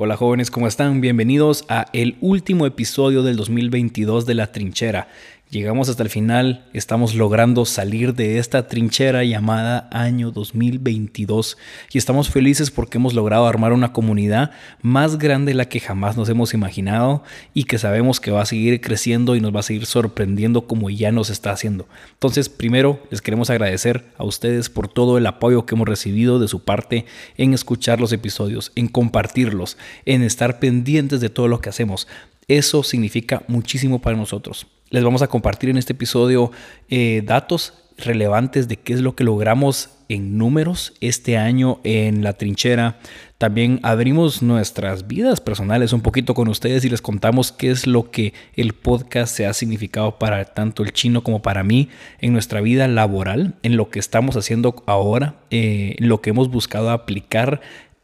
Hola jóvenes, ¿cómo están? Bienvenidos a el último episodio del 2022 de La Trinchera. Llegamos hasta el final, estamos logrando salir de esta trinchera llamada año 2022 y estamos felices porque hemos logrado armar una comunidad más grande de la que jamás nos hemos imaginado y que sabemos que va a seguir creciendo y nos va a seguir sorprendiendo como ya nos está haciendo. Entonces, primero les queremos agradecer a ustedes por todo el apoyo que hemos recibido de su parte en escuchar los episodios, en compartirlos, en estar pendientes de todo lo que hacemos. Eso significa muchísimo para nosotros. Les vamos a compartir en este episodio eh, datos relevantes de qué es lo que logramos en números este año en la trinchera. También abrimos nuestras vidas personales un poquito con ustedes y les contamos qué es lo que el podcast se ha significado para tanto el chino como para mí en nuestra vida laboral, en lo que estamos haciendo ahora, eh, en lo que hemos buscado aplicar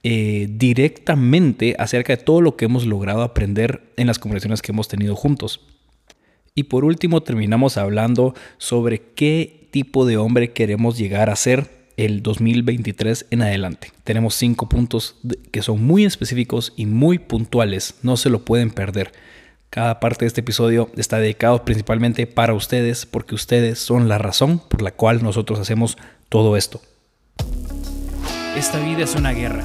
eh, directamente acerca de todo lo que hemos logrado aprender en las conversaciones que hemos tenido juntos. Y por último terminamos hablando sobre qué tipo de hombre queremos llegar a ser el 2023 en adelante. Tenemos cinco puntos que son muy específicos y muy puntuales, no se lo pueden perder. Cada parte de este episodio está dedicado principalmente para ustedes porque ustedes son la razón por la cual nosotros hacemos todo esto. Esta vida es una guerra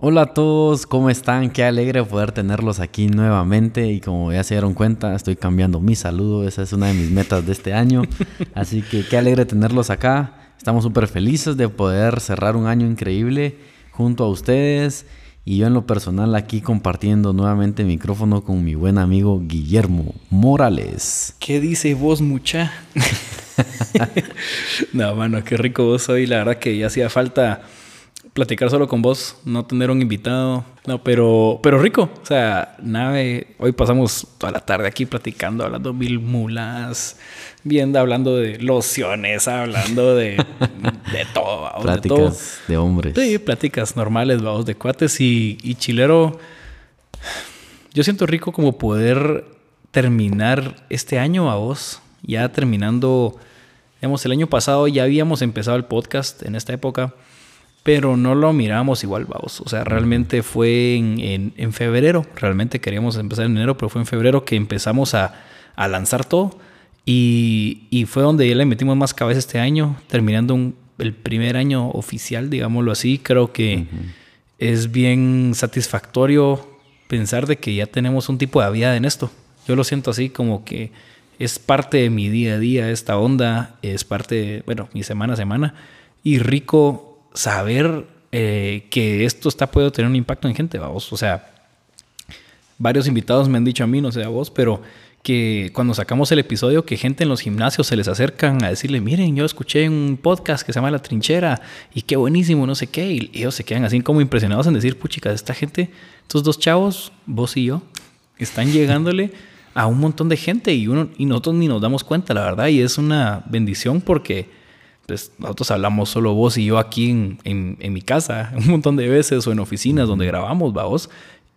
Hola a todos, ¿cómo están? Qué alegre poder tenerlos aquí nuevamente y como ya se dieron cuenta, estoy cambiando mi saludo, esa es una de mis metas de este año, así que qué alegre tenerlos acá, estamos súper felices de poder cerrar un año increíble junto a ustedes y yo en lo personal aquí compartiendo nuevamente el micrófono con mi buen amigo Guillermo Morales. ¿Qué dice vos mucha? no, mano, qué rico vos soy, la verdad que ya hacía falta platicar solo con vos, no tener un invitado. No, pero, pero rico. O sea, nave, hoy pasamos toda la tarde aquí platicando, hablando mil mulas, viendo, hablando de lociones, hablando de, de todo. Pláticas de, hombres. Sí, pláticas normales, vamos, de cuates y, y chilero. Yo siento rico como poder terminar este año a vos, ya terminando, digamos, el año pasado ya habíamos empezado el podcast en esta época pero no lo miramos igual, vamos. O sea, realmente fue en, febrero, realmente queríamos empezar en enero, pero fue en febrero que empezamos a, lanzar todo. Y, fue donde ya le metimos más cabeza este año, terminando el primer año oficial, digámoslo así. Creo que es bien satisfactorio pensar de que ya tenemos un tipo de habilidad en esto. Yo lo siento así como que es parte de mi día a día esta onda, es parte de, bueno, mi semana a semana. Y rico saber eh, que esto está puede tener un impacto en gente, vos. O sea, varios invitados me han dicho a mí, no sé a vos, pero que cuando sacamos el episodio, que gente en los gimnasios se les acercan a decirle, miren, yo escuché un podcast que se llama La Trinchera y qué buenísimo, no sé qué, y ellos se quedan así como impresionados en decir, puchica, esta gente, estos dos chavos, vos y yo, están llegándole a un montón de gente y, uno, y nosotros ni nos damos cuenta, la verdad, y es una bendición porque pues nosotros hablamos solo vos y yo aquí en, mi casa un montón de veces o en oficinas donde grabamos, vamos,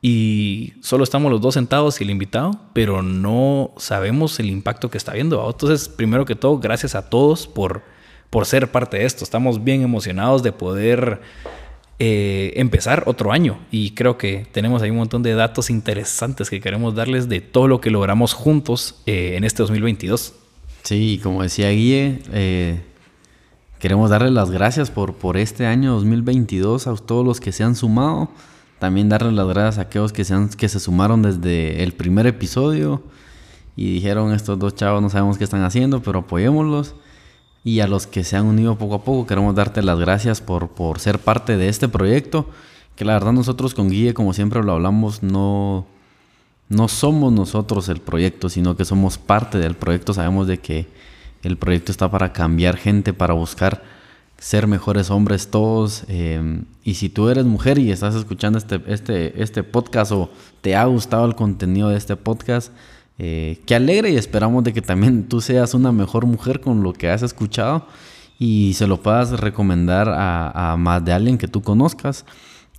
y solo estamos los dos sentados y el invitado, pero no sabemos el impacto que está viendo. Entonces, primero que todo, gracias a todos por, por ser parte de esto. Estamos bien emocionados de poder eh, empezar otro año y creo que tenemos ahí un montón de datos interesantes que queremos darles de todo lo que logramos juntos eh, en este 2022. Sí, como decía Guille, eh, Queremos darles las gracias por, por este año 2022 a todos los que se han sumado. También darles las gracias a aquellos que se, que se sumaron desde el primer episodio y dijeron estos dos chavos no sabemos qué están haciendo, pero apoyémoslos. Y a los que se han unido poco a poco, queremos darte las gracias por, por ser parte de este proyecto. Que la verdad nosotros con Guille, como siempre lo hablamos, no, no somos nosotros el proyecto, sino que somos parte del proyecto. Sabemos de que el proyecto está para cambiar gente, para buscar ser mejores hombres todos. Em, y si tú eres mujer y estás escuchando este, este, este podcast o te ha gustado el contenido de este podcast, eh, que alegre y esperamos de que también tú seas una mejor mujer con lo que has escuchado y se lo puedas recomendar a, más de alguien que tú conozcas.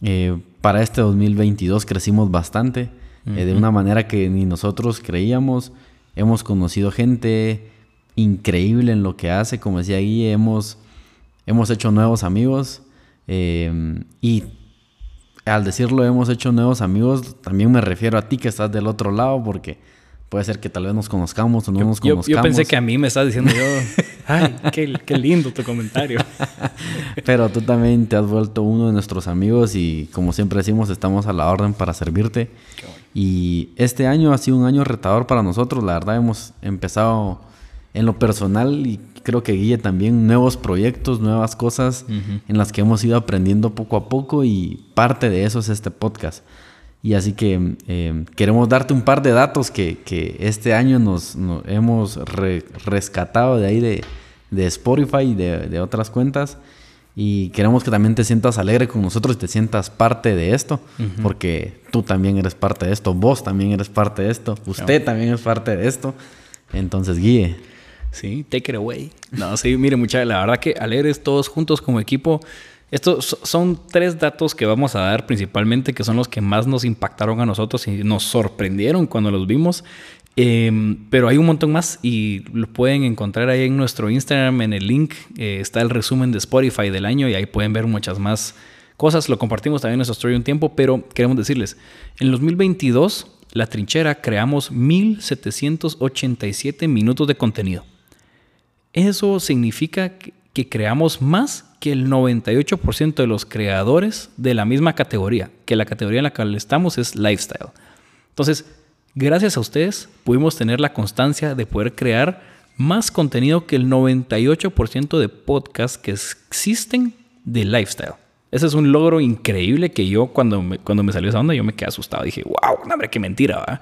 Eh, para este 2022 crecimos bastante, eh, de una manera que ni nosotros creíamos. Hemos conocido gente increíble en lo que hace, como decía Guille, hemos, hemos hecho nuevos amigos y al decirlo hemos hecho nuevos amigos, también me refiero a ti que estás del otro lado porque Puede ser que tal vez nos conozcamos o no nos conozcamos. Yo, pensé que a mí me estás diciendo yo, ay, qué, lindo tu comentario. Pero tú también te has vuelto uno de nuestros amigos y como siempre decimos, estamos a la orden para servirte. Y este año ha sido un año retador para nosotros. La verdad hemos empezado en lo personal y creo que Guille también nuevos proyectos, nuevas cosas en las que hemos ido aprendiendo poco a poco y parte de eso es este podcast. Y así que em, queremos darte un par de datos que, que este año nos, hemos rescatado de ahí de, de Spotify y de, de, otras cuentas. Y queremos que también te sientas alegre con nosotros y te sientas parte de esto, porque tú también eres parte de esto, vos también eres parte de esto, usted también es parte de esto. Entonces, guíe. Sí, take it away. No, sí, mire, mucha, la verdad que alegres todos juntos como equipo. Estos son tres datos que vamos a dar principalmente, que son los que más nos impactaron a nosotros y nos sorprendieron cuando los vimos. Em, pero hay un montón más y lo pueden encontrar ahí en nuestro Instagram, en el link. Eh, está el resumen de Spotify del año y ahí pueden ver muchas más cosas. Lo compartimos también en nuestro story un tiempo, pero queremos decirles, en 2022, La Trinchera creamos 1787 minutos de contenido. Eso significa que creamos más que el 98% de los creadores de la misma categoría, que la categoría en la que estamos es lifestyle. Entonces, gracias a ustedes pudimos tener la constancia de poder crear más contenido que el 98% de podcasts que existen de lifestyle. Ese es un logro increíble que yo cuando me, cuando me salió esa onda yo me quedé asustado. Dije, wow, hombre, qué mentira, ¿verdad?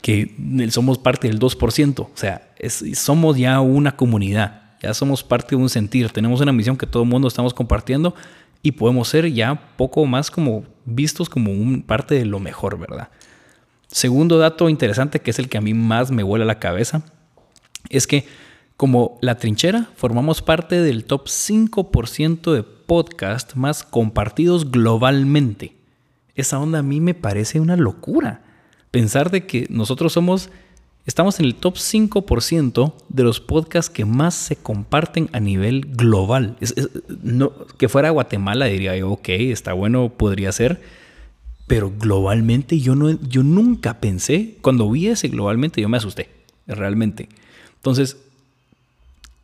Que somos parte del 2%. O sea, somos ya una comunidad ya somos parte de un sentir, tenemos una misión que todo el mundo estamos compartiendo y podemos ser ya poco más como vistos como un parte de lo mejor, ¿verdad? Segundo dato interesante, que es el que a mí más me vuela la cabeza, es que como La Trinchera formamos parte del top 5% de podcast más compartidos globalmente. Esa onda a mí me parece una locura. Pensar de que nosotros somos Estamos en el top 5% de los podcasts que más se comparten a nivel global. no, que fuera Guatemala diría yo, ok, está bueno, podría ser. Pero globalmente yo, no, yo nunca pensé, cuando vi ese globalmente yo me asusté, realmente. Entonces,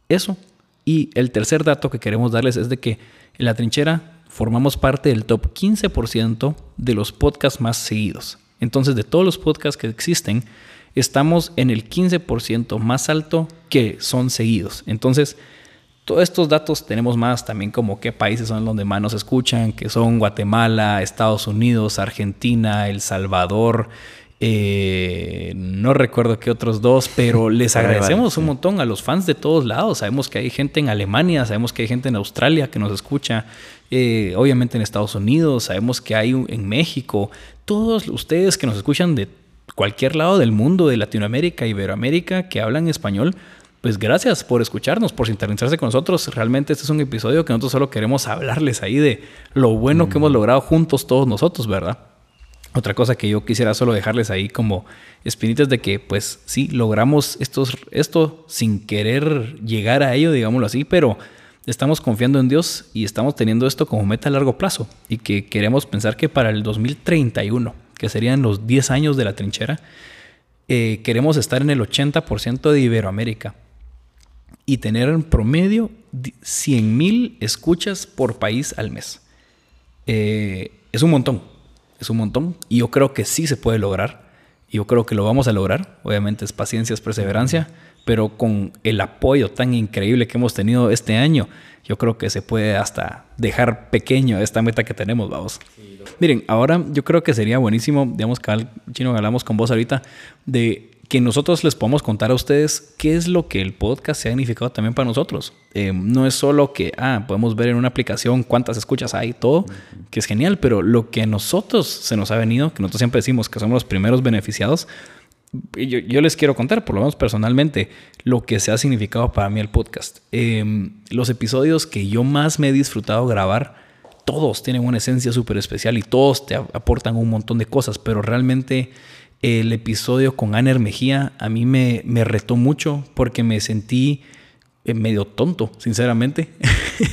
eso. Y el tercer dato que queremos darles es de que en la trinchera formamos parte del top 15% de los podcasts más seguidos. Entonces, de todos los podcasts que existen, estamos en el 15% más alto que son seguidos. Entonces, todos estos datos tenemos más también como qué países son donde más nos escuchan, que son Guatemala, Estados Unidos, Argentina, El Salvador, eh, no recuerdo qué otros dos, pero les agradecemos un montón a los fans de todos lados. Sabemos que hay gente en Alemania, sabemos que hay gente en Australia que nos escucha, eh, obviamente en Estados Unidos, sabemos que hay en México. Todos ustedes que nos escuchan de cualquier lado del mundo, de Latinoamérica, Iberoamérica, que hablan español, pues gracias por escucharnos, por sintonizarse con nosotros. Realmente este es un episodio que nosotros solo queremos hablarles ahí de lo bueno que hemos mm. logrado juntos todos nosotros, ¿verdad? Otra cosa que yo quisiera solo dejarles ahí como espinitas de que pues sí, logramos estos, esto sin querer llegar a ello, digámoslo así, pero estamos confiando en Dios y estamos teniendo esto como meta a largo plazo y que queremos pensar que para el 2031 que serían los 10 años de la trinchera, eh, queremos estar en el 80% de Iberoamérica y tener en promedio 100 mil escuchas por país al mes. Eh, es un montón, es un montón y yo creo que sí se puede lograr. Yo creo que lo vamos a lograr. Obviamente es paciencia, es perseverancia, pero con el apoyo tan increíble que hemos tenido este año, yo creo que se puede hasta dejar pequeño esta meta que tenemos, vamos. Miren, ahora yo creo que sería buenísimo, digamos que chino hablamos con vos ahorita, de que nosotros les podamos contar a ustedes qué es lo que el podcast se ha significado también para nosotros. Eh, no es solo que, ah, podemos ver en una aplicación cuántas escuchas hay, todo, que es genial, pero lo que a nosotros se nos ha venido, que nosotros siempre decimos que somos los primeros beneficiados, yo, yo les quiero contar, por lo menos personalmente, lo que se ha significado para mí el podcast. Eh, los episodios que yo más me he disfrutado grabar, todos tienen una esencia súper especial y todos te aportan un montón de cosas, pero realmente el episodio con Aner Mejía a mí me, me retó mucho porque me sentí eh, medio tonto, sinceramente,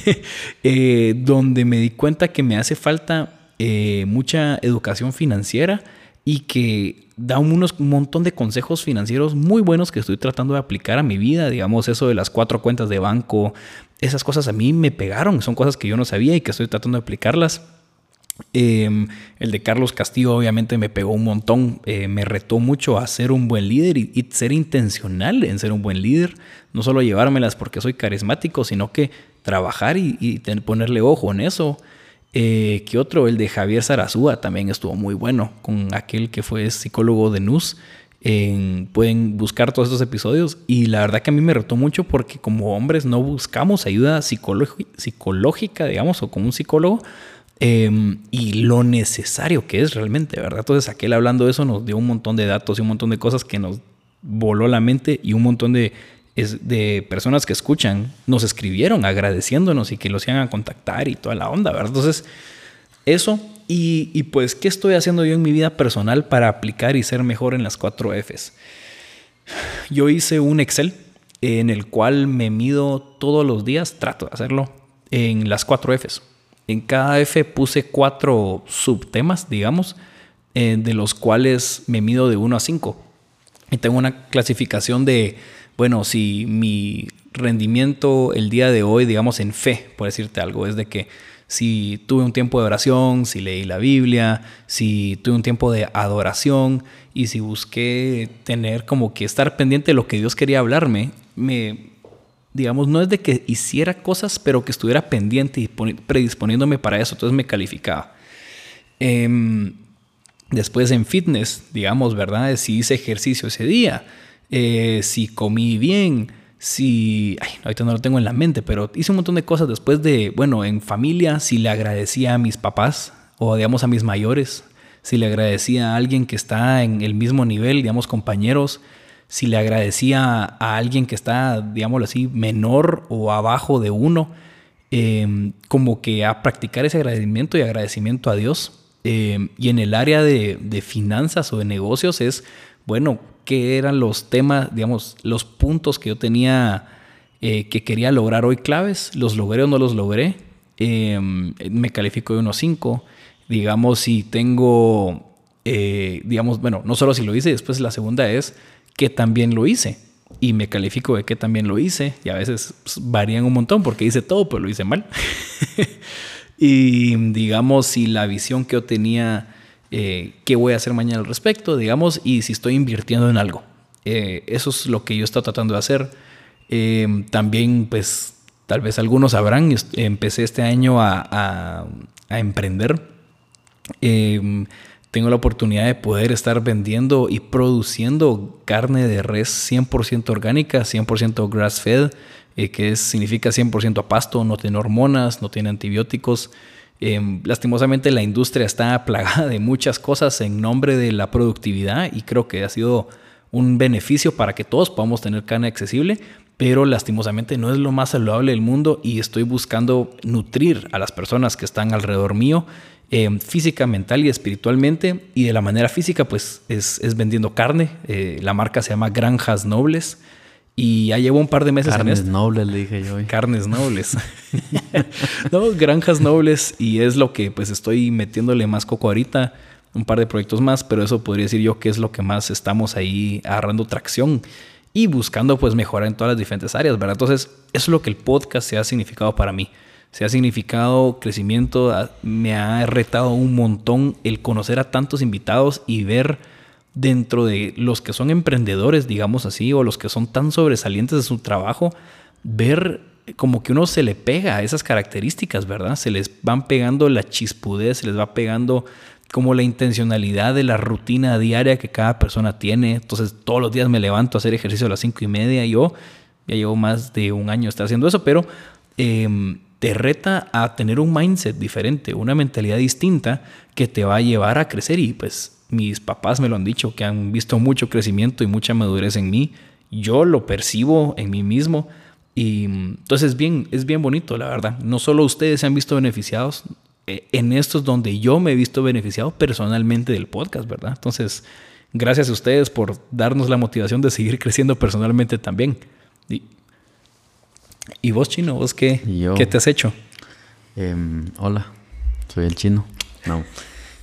eh, donde me di cuenta que me hace falta eh, mucha educación financiera y que da unos, un montón de consejos financieros muy buenos que estoy tratando de aplicar a mi vida, digamos eso de las cuatro cuentas de banco, esas cosas a mí me pegaron, son cosas que yo no sabía y que estoy tratando de aplicarlas. Em, el de Carlos Castillo obviamente me pegó un montón, eh, me retó mucho a ser un buen líder y, ser intencional en ser un buen líder, no solo llevármelas porque soy carismático, sino que trabajar y, ponerle ojo en eso. Eh, ¿Qué otro? El de Javier Sarazúa también estuvo muy bueno, con aquel que fue psicólogo de NUS. pueden buscar todos estos episodios y la verdad que a mí me retó mucho porque como hombres no buscamos ayuda psicológica, digamos, o con un psicólogo, Em, y lo necesario que es realmente, ¿verdad? Entonces aquel hablando de eso nos dio un montón de datos y un montón de cosas que nos voló la mente y un montón de, de personas que escuchan nos escribieron agradeciéndonos y que los iban a contactar y toda la onda, ¿verdad? Entonces, eso y, y pues, ¿qué estoy haciendo yo en mi vida personal para aplicar y ser mejor en las cuatro Fs? Yo hice un Excel en el cual me mido todos los días, trato de hacerlo, en las cuatro Fs en cada F puse cuatro subtemas, digamos, eh, de los cuales me mido de 1 a 5. Y tengo una clasificación de, bueno, si mi rendimiento el día de hoy, digamos, en fe, por decirte algo, es de que si tuve un tiempo de oración, si leí la Biblia, si tuve un tiempo de adoración y si busqué tener como que estar pendiente de lo que Dios quería hablarme, me, digamos, no es de que hiciera cosas, pero que estuviera pendiente y predisponiéndome para eso, entonces me calificaba. Em, después en fitness, digamos, ¿verdad? Si hice ejercicio ese día, eh, si comí bien, si, ay, ahorita no lo tengo en la mente, pero hice un montón de cosas después de, bueno, en familia, si le agradecía a mis papás o, digamos, a mis mayores, si le agradecía a alguien que está en el mismo nivel, digamos, compañeros, si le agradecía a alguien que está, digámoslo así, menor o abajo de uno, em, como que a practicar ese agradecimiento y agradecimiento a Dios. Em, y en el área de, finanzas o de negocios es, bueno, qué eran los temas, digamos, los puntos que yo tenía eh, que quería lograr hoy claves, los logré o no los logré. Em, me califico de unos 5. Digamos, si tengo, eh, digamos, bueno, no solo si lo hice, después la segunda es, que también lo hice. Y me califico de que también lo hice. Y a veces pues, varían un montón porque hice todo, pero lo hice mal. y digamos, si la visión que yo tenía, eh, qué voy a hacer mañana al respecto, digamos, y si estoy invirtiendo en algo. Eh, eso es lo que yo estoy tratando de hacer. Eh, también, pues, tal vez algunos sabrán, empecé este año a, a, a emprender tengo la oportunidad de poder estar vendiendo y produciendo carne de res 100% orgánica, 100% grass fed, eh, que significa 100% a pasto, no tiene hormonas, no tiene antibióticos. Em, lastimosamente la industria está plagada de muchas cosas en nombre de la productividad y creo que ha sido un beneficio para que todos podamos tener carne accesible, pero lastimosamente no es lo más saludable del mundo y estoy buscando nutrir a las personas que están alrededor mío eh, física, mental y espiritualmente. Y de la manera física, pues es, vendiendo carne. Eh, la marca se llama Granjas Nobles. Y ya llevo un par de meses Carnes en nobles, le dije yo. Carnes nobles. no, granjas nobles. Y es lo que pues estoy metiéndole más coco ahorita. Un par de proyectos más, pero eso podría decir yo que es lo que más estamos ahí agarrando tracción y buscando pues mejorar en todas las diferentes áreas, ¿verdad? Entonces, eso es lo que el podcast se ha significado para mí se ha significado crecimiento, me ha retado un montón el conocer a tantos invitados y ver dentro de los que son emprendedores, digamos así, o los que son tan sobresalientes de su trabajo, ver como que uno se le pega a esas características, ¿verdad? Se les van pegando la chispudez, se les va pegando como la intencionalidad de la rutina diaria que cada persona tiene. Entonces todos los días me levanto a hacer ejercicio a las cinco y media. Yo ya llevo más de un año estar haciendo eso, pero em, te reta a tener un mindset diferente, una mentalidad distinta que te va a llevar a crecer y pues mis papás me lo han dicho, que han visto mucho crecimiento y mucha madurez en mí. Yo lo percibo en mí mismo. Y entonces es bien, es bien bonito, la verdad. No solo ustedes se han visto beneficiados, eh, en esto es donde yo me he visto beneficiado personalmente del podcast, ¿verdad? Entonces, gracias a ustedes por darnos la motivación de seguir creciendo personalmente también. Y, vos, Chino, vos qué, ¿qué te has hecho? Em, hola, soy el Chino. No.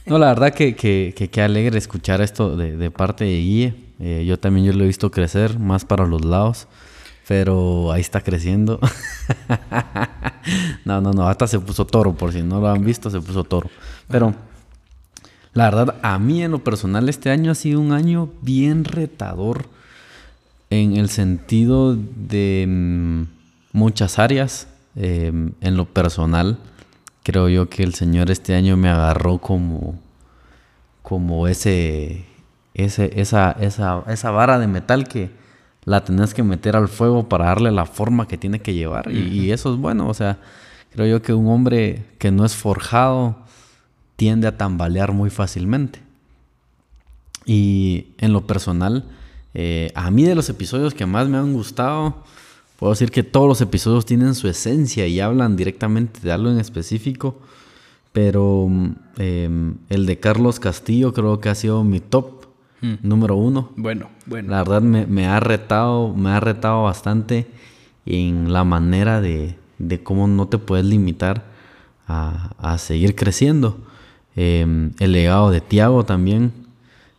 No, la verdad que, que, alegre escuchar esto de, parte de Guille. Eh, yo también yo lo he visto crecer más para los lados. Pero ahí está creciendo. no, no, no. Hasta se puso toro. Por si no lo han visto, se puso toro. Pero la verdad, a mí en lo personal este año ha sido un año bien retador. En el sentido de mm, muchas áreas. Em, en lo personal, creo yo que el Señor este año me agarró como, como ese, ese, esa, esa, esa vara de metal que, la tenés que meter al fuego para darle la forma que tiene que llevar. y, eso es bueno, o sea, creo yo que un hombre que no es forjado tiende a tambalear muy fácilmente. Y en lo personal, eh, a mí de los episodios que más me han gustado, puedo decir que todos los episodios tienen su esencia y hablan directamente de algo en específico. Pero em, el de Carlos Castillo creo que ha sido mi top Hmm. número uno. Bueno, bueno. La verdad me, ha retado, me ha retado bastante en la manera de, cómo no te puedes limitar a, seguir creciendo. Em, el legado de Tiago también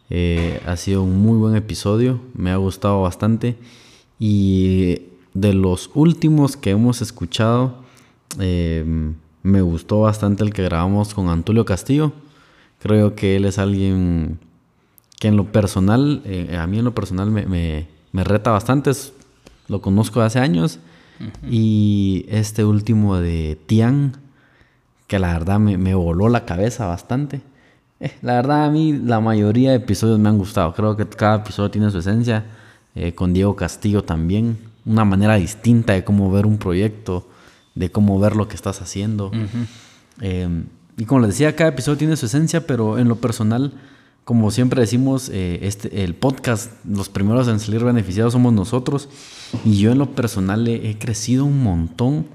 eh, ha sido un muy buen episodio, me ha gustado bastante. Y de los últimos que hemos escuchado, em, me gustó bastante el que grabamos con Antulio Castillo. Creo que él es alguien que en lo personal, eh, a mí en lo personal me, reta bastante. lo conozco de hace años. Y este último de Tian, que la verdad me, voló la cabeza bastante. Eh, la verdad a mí la mayoría de episodios me han gustado. Creo que cada episodio tiene su esencia. Eh, con Diego Castillo también. Una manera distinta de cómo ver un proyecto, de cómo ver lo que estás haciendo. y como les decía, cada episodio tiene su esencia, pero en lo personal como siempre decimos, eh, este, el podcast, los primeros en salir beneficiados somos nosotros. Y yo en lo personal he, crecido un montón.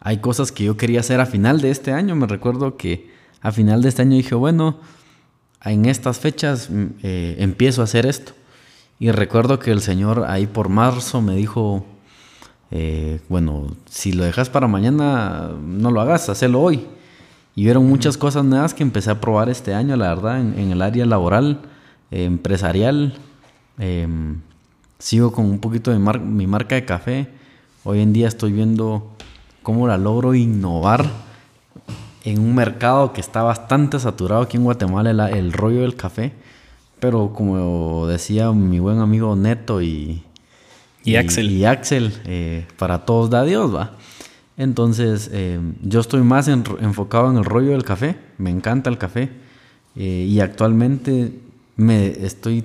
Hay cosas que yo quería hacer a final de este año. Me recuerdo que a final de este año dije, bueno, en estas fechas mm, eh, empiezo a hacer esto. Y recuerdo que el Señor ahí por marzo me dijo, eh, bueno, si lo dejas para mañana, no lo hagas, hacelo hoy. Y vieron muchas cosas nuevas que empecé a probar este año, la verdad, en, el área laboral, eh, empresarial. Em, sigo con un poquito de mi marca de café. Hoy en día estoy viendo cómo la logro innovar en un mercado que está bastante saturado aquí en Guatemala, el, rollo del café. Pero como decía mi buen amigo Neto y, y, Axel, y Axel eh, para todos da Dios, va. Entonces, eh, yo estoy más enfocado en el rollo del café, me encanta el café eh, y actualmente me estoy,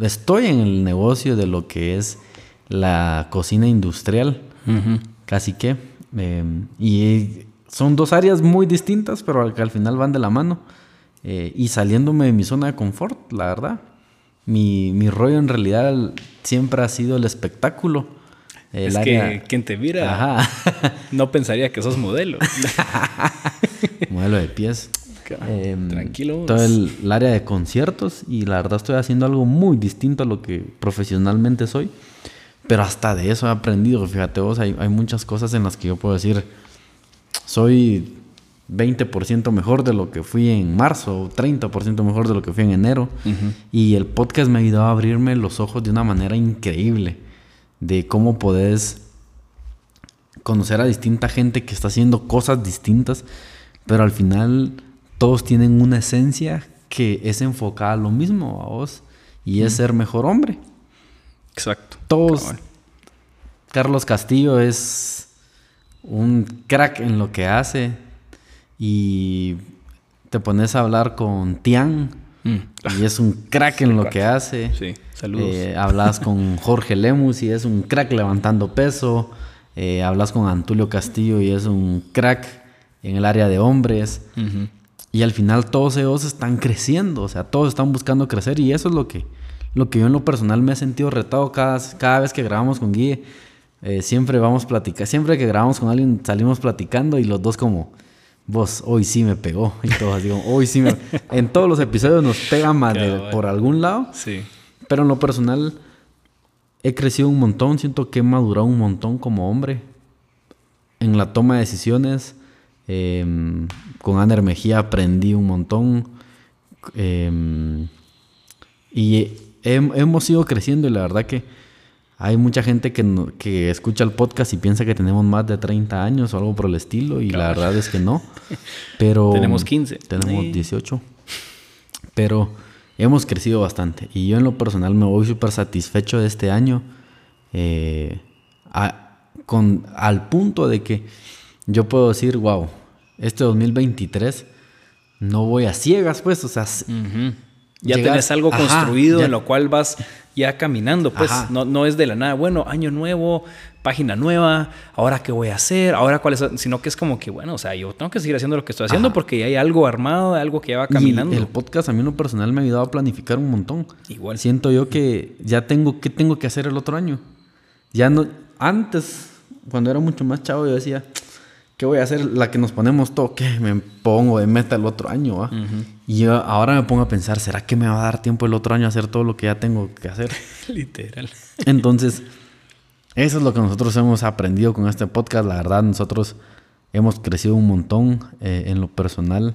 estoy en el negocio de lo que es la cocina industrial, casi que. Eh, y son dos áreas muy distintas, pero que al final van de la mano. Y saliéndome de mi zona de confort, la verdad. Mi, mi rollo en realidad siempre ha sido el espectáculo es que quien te mira no pensaría que sos modelo. modelo de pies. Em, Tranquilo. Todo el, área de conciertos y la verdad estoy haciendo algo muy distinto a lo que profesionalmente soy. Pero hasta de eso he aprendido. Fíjate vos, hay, muchas cosas en las que yo puedo decir, soy 20% mejor de lo que fui en marzo, 30% mejor de lo que fui en enero. Y el podcast me ayudado a abrirme los ojos de una manera increíble de cómo podés conocer a distinta gente que está haciendo cosas distintas, pero al final todos tienen una esencia que es enfocada a lo mismo a vos y es ser mejor hombre. Exacto. Todos. Carlos Castillo es un crack en lo que hace y te pones a hablar con Tian mm. y es un crack en lo que hace. Sí, saludos. Eh, hablas con Jorge Lemus y es un crack levantando peso. Eh, hablas con Antulio Castillo y es un crack en el área de hombres. Y al final todos ellos están creciendo, o sea, todos están buscando crecer y eso es lo que, lo que yo en lo personal me he sentido retado cada, cada vez que grabamos con Guille. Eh, siempre vamos a platicar, siempre que grabamos con alguien salimos platicando y los dos como, vos, hoy sí me pegó. Y todos así hoy sí me... en todos los episodios nos pega más por algún lado. Sí. Pero en lo personal he crecido un montón, siento que he madurado un montón como hombre. En la toma de decisiones, em, con Ander Mejía aprendí un montón. Em, y hemos ido creciendo y la verdad que hay mucha gente que, que, escucha el podcast y piensa que tenemos más de 30 años o algo por el estilo y la verdad es que no. Pero tenemos 15. Tenemos 18. Pero hemos crecido bastante y yo en lo personal me voy súper satisfecho de este año eh, con, al punto de que yo puedo decir, wow, este 2023 no voy a ciegas, pues, o sea, ya tienes algo construido en lo cual vas ya caminando, pues no, no, es de la nada, bueno, año nuevo, página nueva, ahora qué voy a hacer, ahora cuál es, sino que es como que, bueno, o sea, yo tengo que seguir haciendo lo que estoy haciendo porque hay algo armado, algo que ya va caminando. el podcast a mí en lo personal me ha ayudado a planificar un montón. Igual. Siento yo que ya tengo, ¿qué tengo que hacer el otro año? Ya no, antes, cuando era mucho más chavo, yo decía, ¿qué voy a hacer? La que nos ponemos todo, ¿qué? Me pongo de meta el otro año, ¿va? Y yo ahora me pongo a pensar, ¿será que me va a dar tiempo el otro año a hacer todo lo que ya tengo que hacer? Literal. Entonces, eso es lo que nosotros hemos aprendido con este podcast. La verdad, nosotros hemos crecido un montón eh, en lo personal.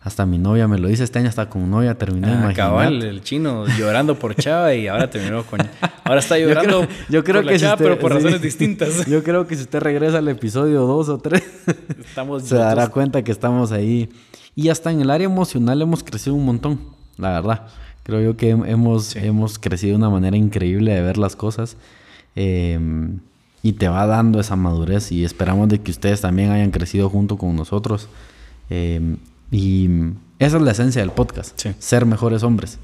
Hasta mi novia me lo dice este año, hasta con novia terminé. Ah, cabal, el chino llorando por Chava y ahora terminó con. Ahora está llorando yo creo, que Chava, pero por razones distintas. Yo creo que si usted regresa al episodio 2 o 3, se dará cuenta que estamos ahí. Y hasta en el área emocional hemos crecido un montón, la verdad. Creo yo que hemos, hemos crecido de una manera increíble de ver las cosas. Eh, y te va dando esa madurez y esperamos de que ustedes también hayan crecido junto con nosotros. Eh, y esa es la esencia del podcast, ser mejores hombres.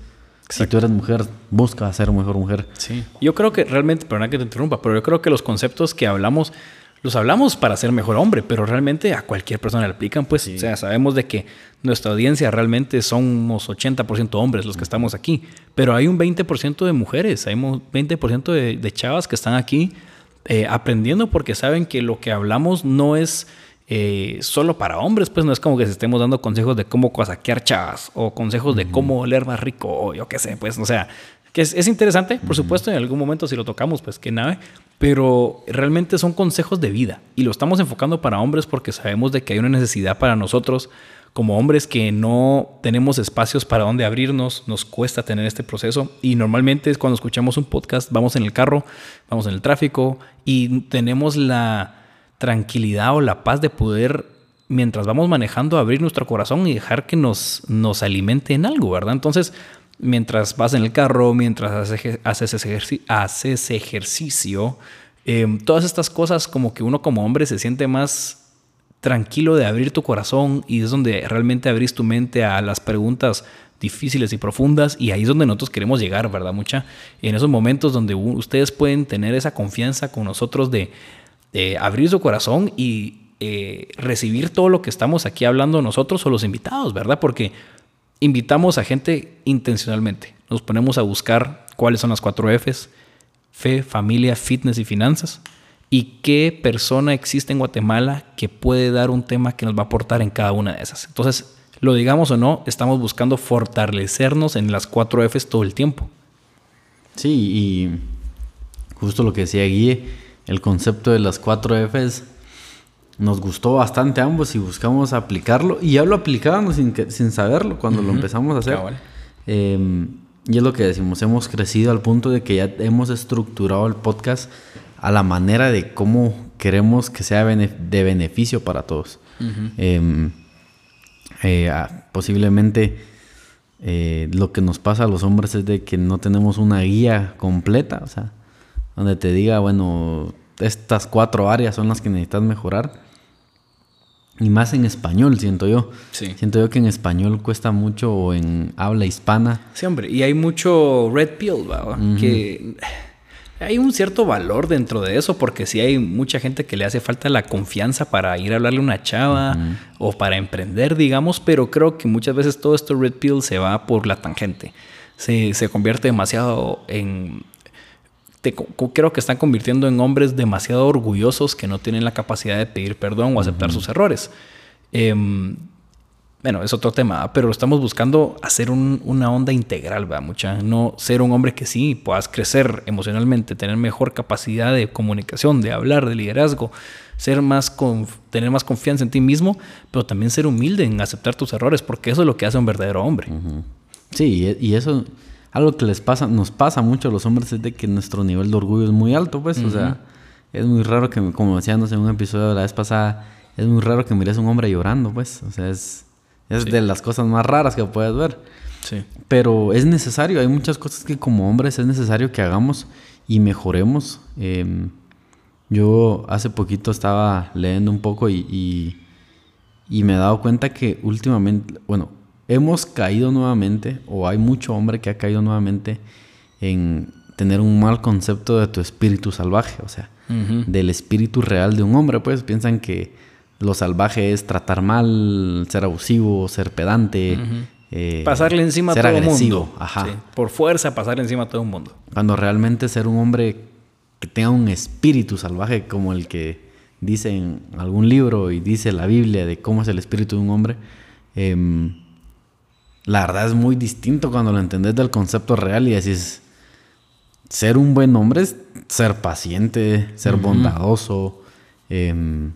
Si tú eres mujer, busca ser mejor mujer. Sí. Yo creo que realmente, perdona que te interrumpa, pero yo creo que los conceptos que hablamos, los hablamos para ser mejor hombre, pero realmente a cualquier persona le aplican, pues, o sea, sabemos de que nuestra audiencia realmente somos 80% hombres los que estamos aquí, pero hay un 20% de mujeres, hay un 20% de, de, chavas que están aquí eh, aprendiendo porque saben que lo que hablamos no es eh, solo para hombres, pues no es como que se estemos dando consejos de cómo saquear chavas o consejos de cómo oler más rico o yo qué sé, pues, o sea, que es, interesante, por supuesto, en algún momento si lo tocamos, pues qué nave, pero realmente son consejos de vida y lo estamos enfocando para hombres porque sabemos de que hay una necesidad para nosotros como hombres que no tenemos espacios para donde abrirnos, nos cuesta tener este proceso y normalmente es cuando escuchamos un podcast, vamos en el carro, vamos en el tráfico y tenemos la tranquilidad o la paz de poder, mientras vamos manejando, abrir nuestro corazón y dejar que nos, nos alimente en algo, ¿verdad? Entonces, mientras vas en el carro, mientras haces, haces ejercicio, em, todas estas cosas como que uno como hombre se siente más tranquilo de abrir tu corazón y es donde realmente abrís tu mente a las preguntas difíciles y profundas y ahí es donde nosotros queremos llegar, ¿verdad? Mucha. En esos momentos donde ustedes pueden tener esa confianza con nosotros de, abrir su corazón y eh, recibir todo lo que estamos aquí hablando nosotros o los invitados, ¿verdad? Porque invitamos a gente intencionalmente. Nos ponemos a buscar cuáles son las cuatro Fs, fe, familia, fitness y finanzas. Y qué persona existe en Guatemala que puede dar un tema que nos va a aportar en cada una de esas. Entonces, lo digamos o no, estamos buscando fortalecernos en las cuatro Fs todo el tiempo. Sí, y justo lo que decía Guille, el concepto de las cuatro Fs nos gustó bastante a ambos y buscamos aplicarlo. Y ya lo aplicábamos sin, sin saberlo cuando lo empezamos a hacer. Em, y es lo que decimos, hemos crecido al punto de que ya hemos estructurado el podcast a la manera de cómo queremos que sea de beneficio para todos. Em, eh, posiblemente eh, lo que nos pasa a los hombres es de que no tenemos una guía completa, o sea, donde te diga, bueno, estas cuatro áreas son las que necesitas mejorar. Y más en español, siento yo. Sí. Siento yo que en español cuesta mucho o en habla hispana. Sí, hombre. Y hay mucho red pill, ¿va? Que hay un cierto valor dentro de eso, porque sí hay mucha gente que le hace falta la confianza para ir a hablarle a una chava o para emprender, digamos, pero creo que muchas veces todo esto red pill se va por la tangente. Se, se convierte demasiado en... te creo que están convirtiendo en hombres demasiado orgullosos que no tienen la capacidad de pedir perdón o aceptar sus errores. Em, bueno, es otro tema, pero estamos buscando hacer un- una onda integral, ¿va? Mucha, no ser un hombre que sí puedas crecer emocionalmente, tener mejor capacidad de comunicación, de hablar, de liderazgo, ser más tener más confianza en ti mismo, pero también ser humilde en aceptar tus errores, porque eso es lo que hace un verdadero hombre. Sí, y eso, algo que les pasa, nos pasa mucho a los hombres es de que nuestro nivel de orgullo es muy alto, pues, o sea, es muy raro que, como decíamos en un episodio de la vez pasada, es muy raro que mires a un hombre llorando, pues, o sea, es, es de las cosas más raras que puedes ver. Sí. Pero es necesario, hay muchas cosas que como hombres es necesario que hagamos y mejoremos. Em, yo hace poquito estaba leyendo un poco y, y, y me he dado cuenta que últimamente, bueno, hemos caído nuevamente, o hay mucho hombre que ha caído nuevamente en tener un mal concepto de tu espíritu salvaje, o sea, del espíritu real de un hombre, pues piensan que lo salvaje es tratar mal, ser abusivo, ser pedante, eh, Pasarle encima a ser todo el agresivo, mundo. ajá. Sí, Por fuerza, pasarle encima a todo el mundo. Cuando realmente ser un hombre que tenga un espíritu salvaje como el que dice en algún libro y dice la Biblia de cómo es el espíritu de un hombre, em, la verdad es muy distinto cuando lo entendés del concepto real y decís, ser un buen hombre es ser paciente, ser bondadoso, em,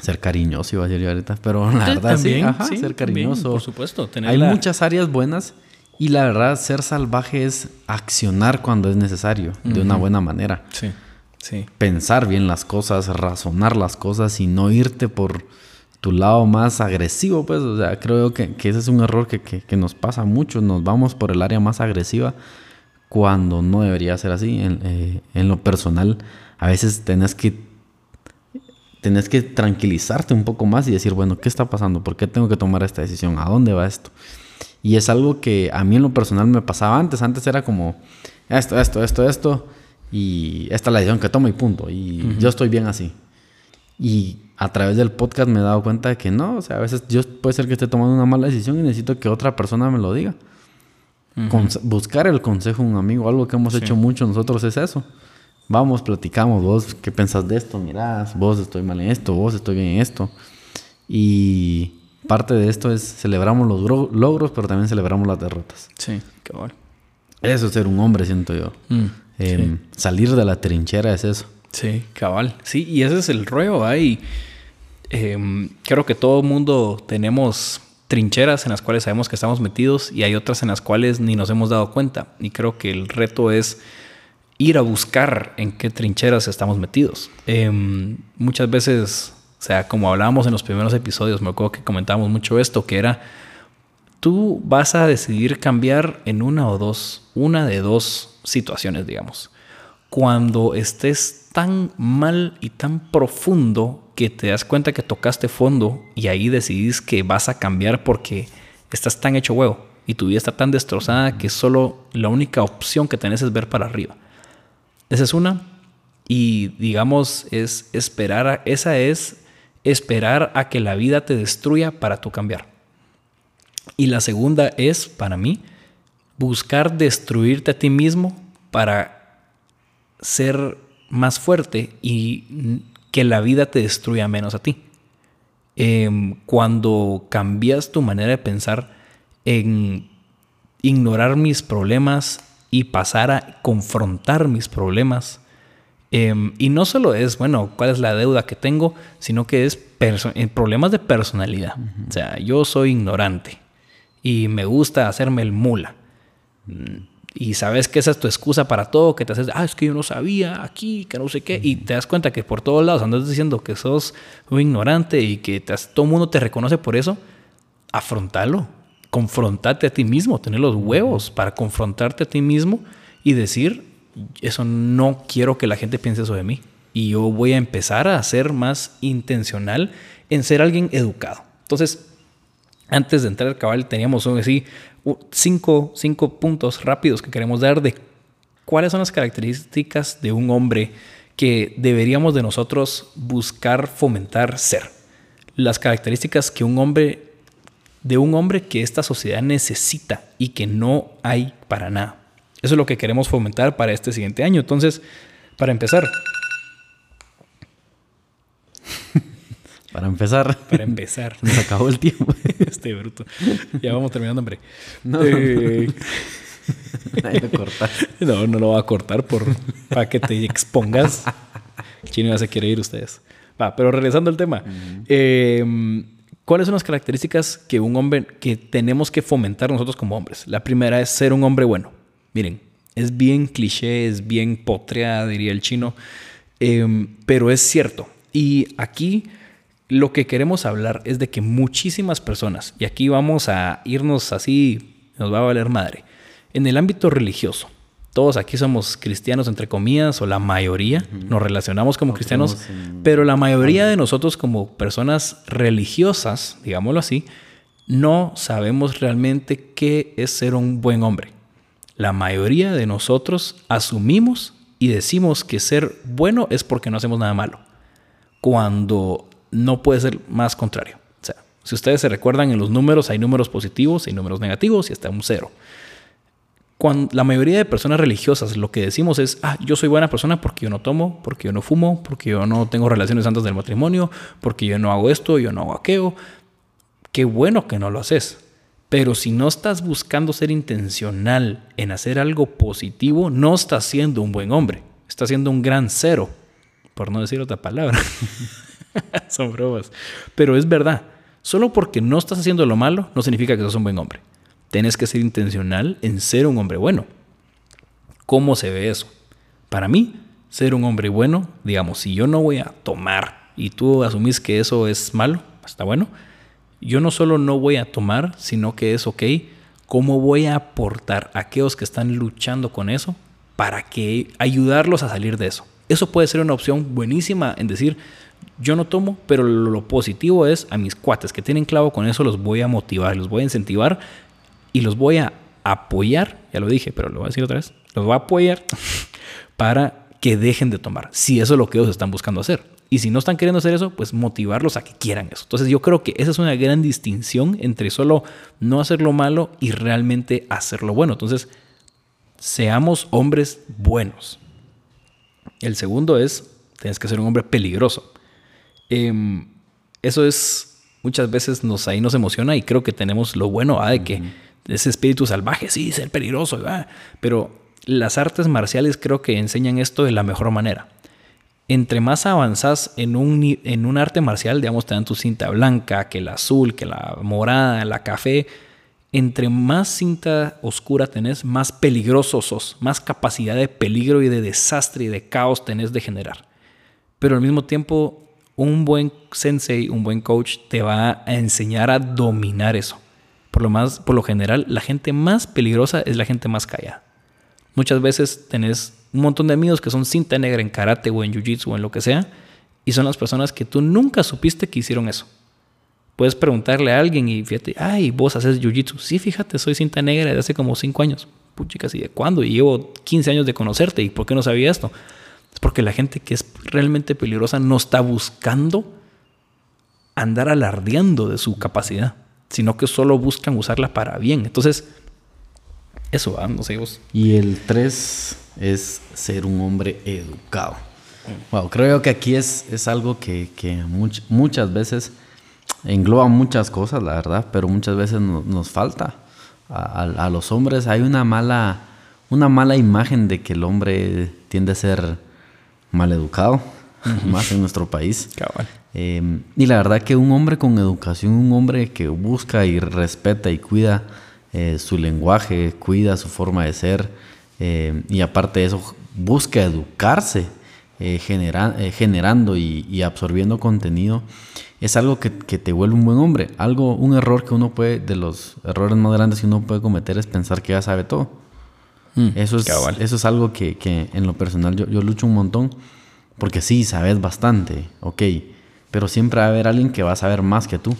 ser cariñoso, iba a decir ahorita, pero la verdad sí, También, ajá, sí, ser también, cariñoso. por supuesto, tener Hay la- muchas áreas buenas y la verdad ser salvaje es accionar cuando es necesario, de una buena manera. Sí, sí. Pensar bien las cosas, razonar las cosas y no irte por tu lado más agresivo, pues, o sea, creo que, que ese es un error que, que- que nos pasa mucho, nos vamos por el área más agresiva cuando no debería ser así. En, eh, en lo personal, a veces tenés que tenés que tranquilizarte un poco más y decir, bueno, ¿qué está pasando? ¿Por qué tengo que tomar esta decisión? ¿A dónde va esto? Y es algo que a mí en lo personal me pasaba antes. Antes era como esto, esto, esto, esto. Y esta es la decisión que tomo y punto. Y yo estoy bien así. Y a través del podcast me he dado cuenta de que no. O sea, a veces yo puede ser que esté tomando una mala decisión y necesito que otra persona me lo diga. Conse- buscar el consejo de un amigo. Algo que hemos hecho mucho nosotros es eso. Vamos, platicamos. Vos, ¿qué pensás de esto? Mirás, vos estoy mal en esto, vos estoy bien en esto. Y parte de esto es celebramos los gro- logros, pero también celebramos las derrotas. Sí, cabal. Eso es ser un hombre, siento yo. Mm, Em, Salir de la trinchera es eso. Sí, cabal. Sí, y ese es el rollo. Y em, creo que todo mundo tenemos trincheras en las cuales sabemos que estamos metidos y hay otras en las cuales ni nos hemos dado cuenta. Y creo que el reto es ir a buscar en qué trincheras estamos metidos. Em, muchas veces, o sea, como hablábamos en los primeros episodios, me acuerdo que comentábamos mucho esto, que era, tú vas a decidir cambiar en una o dos, una de dos situaciones, digamos. Cuando estés tan mal y tan profundo que te das cuenta que tocaste fondo y ahí decidís que vas a cambiar porque estás tan hecho huevo y tu vida está tan destrozada que solo la única opción que tenés es ver para arriba. Esa es una. Y digamos, es esperar a, esa es esperar a que la vida te destruya para tú cambiar. Y la segunda es, para mí, buscar destruirte a ti mismo para ser más fuerte y que la vida te destruya menos a ti. Em, cuando cambias tu manera de pensar en ignorar mis problemas y pasar a confrontar mis problemas, em, y no solo es, bueno, cuál es la deuda que tengo, sino que es en problemas de personalidad. O sea, yo soy ignorante y me gusta hacerme el mula. Y sabes que esa es tu excusa para todo, que te haces, ah, es que yo no sabía aquí, que no sé qué, y te das cuenta que por todos lados andas diciendo que sos un ignorante y que te has- todo el mundo te reconoce por eso, afrontalo, confrontate a ti mismo, tener los huevos para confrontarte a ti mismo y decir, eso no quiero que la gente piense eso de mí. Y yo voy a empezar a ser más intencional en ser alguien educado. Entonces, antes de entrar al cabal, teníamos así cinco, cinco puntos rápidos que queremos dar de cuáles son las características de un hombre que deberíamos de nosotros buscar fomentar ser. Las características que un hombre, de un hombre que esta sociedad necesita y que no hay para nada. Eso es lo que queremos fomentar para este siguiente año. Entonces, para empezar. Para empezar. Para empezar. Nos acabó el tiempo. Este bruto. Ya vamos terminando, hombre. No. Eh, no, no lo va a cortar por, para que te expongas. Chino ya se quiere ir ustedes. Va, pero regresando al tema. Em, ¿Cuáles son las características que un hombre que tenemos que fomentar nosotros como hombres? La primera es ser un hombre bueno. Miren, es bien cliché, es bien potrea, diría el chino, em, pero es cierto. Y aquí lo que queremos hablar es de que muchísimas personas, y aquí vamos a irnos así, nos va a valer madre, en el ámbito religioso, todos aquí somos cristianos entre comillas, o la mayoría, nos relacionamos como cristianos, pero la mayoría de nosotros como personas religiosas, digámoslo así, no sabemos realmente qué es ser un buen hombre. La mayoría de nosotros asumimos y decimos que ser bueno es porque no hacemos nada malo, cuando no puede ser más contrario. O sea, si ustedes se recuerdan en los números, hay números positivos, hay números negativos y hasta un cero. Cuando la mayoría de personas religiosas lo que decimos es, ah, yo soy buena persona porque yo no tomo, porque yo no fumo, porque yo no tengo relaciones antes del matrimonio, porque yo no hago esto, yo no hago aquello. Qué bueno que no lo haces. Pero si no estás buscando ser intencional en hacer algo positivo, no estás siendo un buen hombre. Estás siendo un gran cero, por no decir otra palabra. Son bromas. Pero es verdad. Solo porque no estás haciendo lo malo no significa que sos un buen hombre. Tienes que ser intencional en ser un hombre bueno. ¿Cómo se ve eso? Para mí, ser un hombre bueno, digamos, si yo no voy a tomar y tú asumís que eso es malo, está bueno, yo no solo no voy a tomar, sino que es ok, ¿cómo voy a aportar a aquellos que están luchando con eso para que ayudarlos a salir de eso? Eso puede ser una opción buenísima en decir, yo no tomo, pero lo positivo es a mis cuates que tienen clavo con eso los voy a motivar, los voy a incentivar y los voy a apoyar, ya lo dije, pero lo voy a decir otra vez, los voy a apoyar para que dejen de tomar, si eso es lo que ellos están buscando hacer. Y si no están queriendo hacer eso, pues motivarlos a que quieran eso. Entonces yo creo que esa es una gran distinción entre solo no hacer lo malo y realmente hacer lo bueno. Entonces, seamos hombres buenos. El segundo es, tienes que ser un hombre peligroso. Em, eso es, muchas veces nos, ahí nos emociona y creo que tenemos lo bueno de que ese espíritu salvaje, sí, ser peligroso, pero las artes marciales creo que enseñan esto de la mejor manera. Entre más avanzas en un, en un arte marcial, digamos, te dan tu cinta blanca, que la azul, que la morada, la café. Entre más cinta oscura tenés, más peligroso sos, más capacidad de peligro y de desastre y de caos tenés de generar. Pero al mismo tiempo, un buen sensei, un buen coach, te va a enseñar a dominar eso. Por lo, más, por lo general, la gente más peligrosa es la gente más callada. Muchas veces tenés un montón de amigos que son cinta negra en karate o en jiu-jitsu o en lo que sea, y son las personas que tú nunca supiste que hicieron eso. Puedes preguntarle a alguien y fíjate, ay, vos haces jiu-jitsu. Sí, fíjate, soy cinta negra de hace como 5 años. Puchicas, ¿y de cuándo? Y llevo 15 años de conocerte. ¿Y por qué no sabía esto? Es porque la gente que es realmente peligrosa no está buscando andar alardeando de su capacidad sino que solo buscan usarla para bien. Entonces, eso, no sé vos. Y el 3 es ser un hombre educado. Wow, creo que aquí es, es algo que, que muchas veces engloba muchas cosas, la verdad, pero muchas veces nos falta. A, los hombres hay una mala, una mala imagen de que el hombre tiende a ser mal educado, más en nuestro país. Em, y la verdad que un hombre con educación, un hombre que busca y respeta y cuida eh, su lenguaje, cuida su forma de ser, em, y aparte de eso, busca educarse, eh, eh, generando y, absorbiendo contenido, es algo que, te vuelve un buen hombre. Algo, un error que uno puede, de los errores más grandes que uno puede cometer es pensar que ya sabe todo. Mm, eso, es, eso es algo que, en lo personal yo, yo lucho un montón, porque sí, sabes bastante, ok pero siempre va a haber alguien que va a saber más que tú.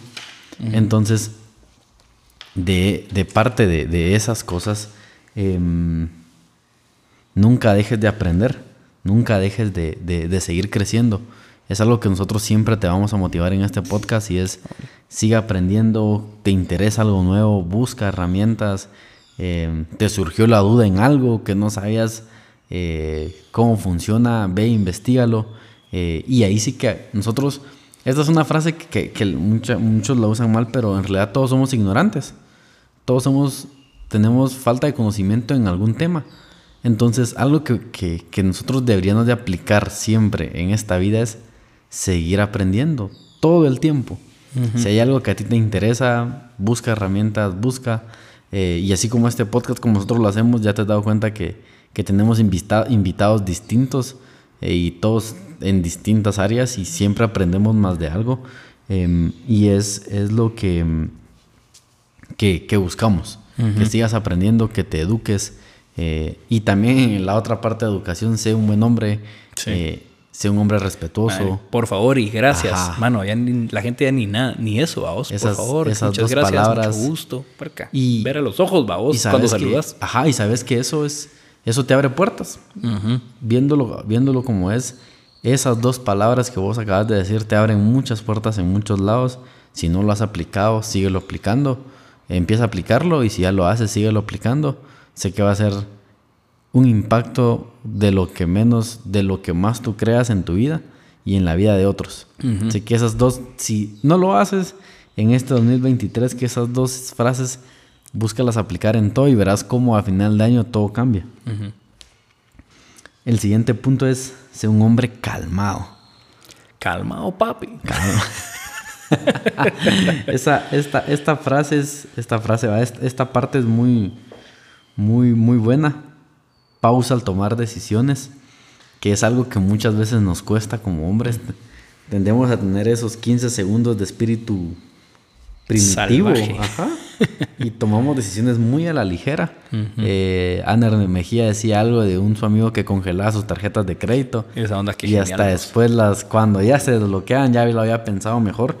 Entonces, de, de parte de, de, esas cosas, em, nunca dejes de aprender, nunca dejes de, de, seguir creciendo. Es algo que nosotros siempre te vamos a motivar en este podcast y es, sigue aprendiendo, te interesa algo nuevo, busca herramientas, em, te surgió la duda en algo que no sabías eh, cómo funciona, ve, investigalo. Eh, y ahí sí que nosotros, esta es una frase que, que, muchos la usan mal, pero en realidad todos somos ignorantes. Todos somos, tenemos falta de conocimiento en algún tema. Entonces, algo que, que, nosotros deberíamos de aplicar siempre en esta vida es seguir aprendiendo todo el tiempo. Si hay algo que a ti te interesa, busca herramientas, busca. Eh, y así como este podcast, como nosotros lo hacemos, ya te has dado cuenta que, que tenemos invitados distintos eh, y todos en distintas áreas y siempre aprendemos más de algo. Em, y es, es lo que, que, que buscamos, que sigas aprendiendo, que te eduques. Eh, y también en la otra parte de educación, sé un buen hombre, eh, sé un hombre respetuoso. por favor y gracias. Mano, ya la gente ya ni nada, ni eso, vos. por favor, esas muchas dos gracias, palabras. mucho gusto. Y ver a los ojos, vos, cuando saludas. ajá, y sabes que eso es eso te abre puertas. viéndolo, viéndolo como es, esas dos palabras que vos acabas de decir te abren muchas puertas en muchos lados. Si no lo has aplicado, síguelo aplicando. Empieza a aplicarlo y si ya lo haces, síguelo aplicando. Sé que va a ser un impacto de lo que menos, de lo que más tú creas en tu vida y en la vida de otros. Así que esas dos, si no lo haces en este 2023, que esas dos frases búscalas aplicar en todo y verás cómo a final de año todo cambia. El siguiente punto es ser un hombre calmado. Calmado, papi. esta, esta frase es, esta frase, esta parte es muy, muy, muy buena. Pausa al tomar decisiones, que es algo que muchas veces nos cuesta como hombres. Tendemos a tener esos 15 segundos de espíritu primitivo. Ajá. y tomamos decisiones muy a la ligera. Uh Mejía decía algo de un su amigo que congelaba sus tarjetas de crédito. Esa onda que Y hasta después, las, cuando ya se desbloquean, ya lo había pensado mejor.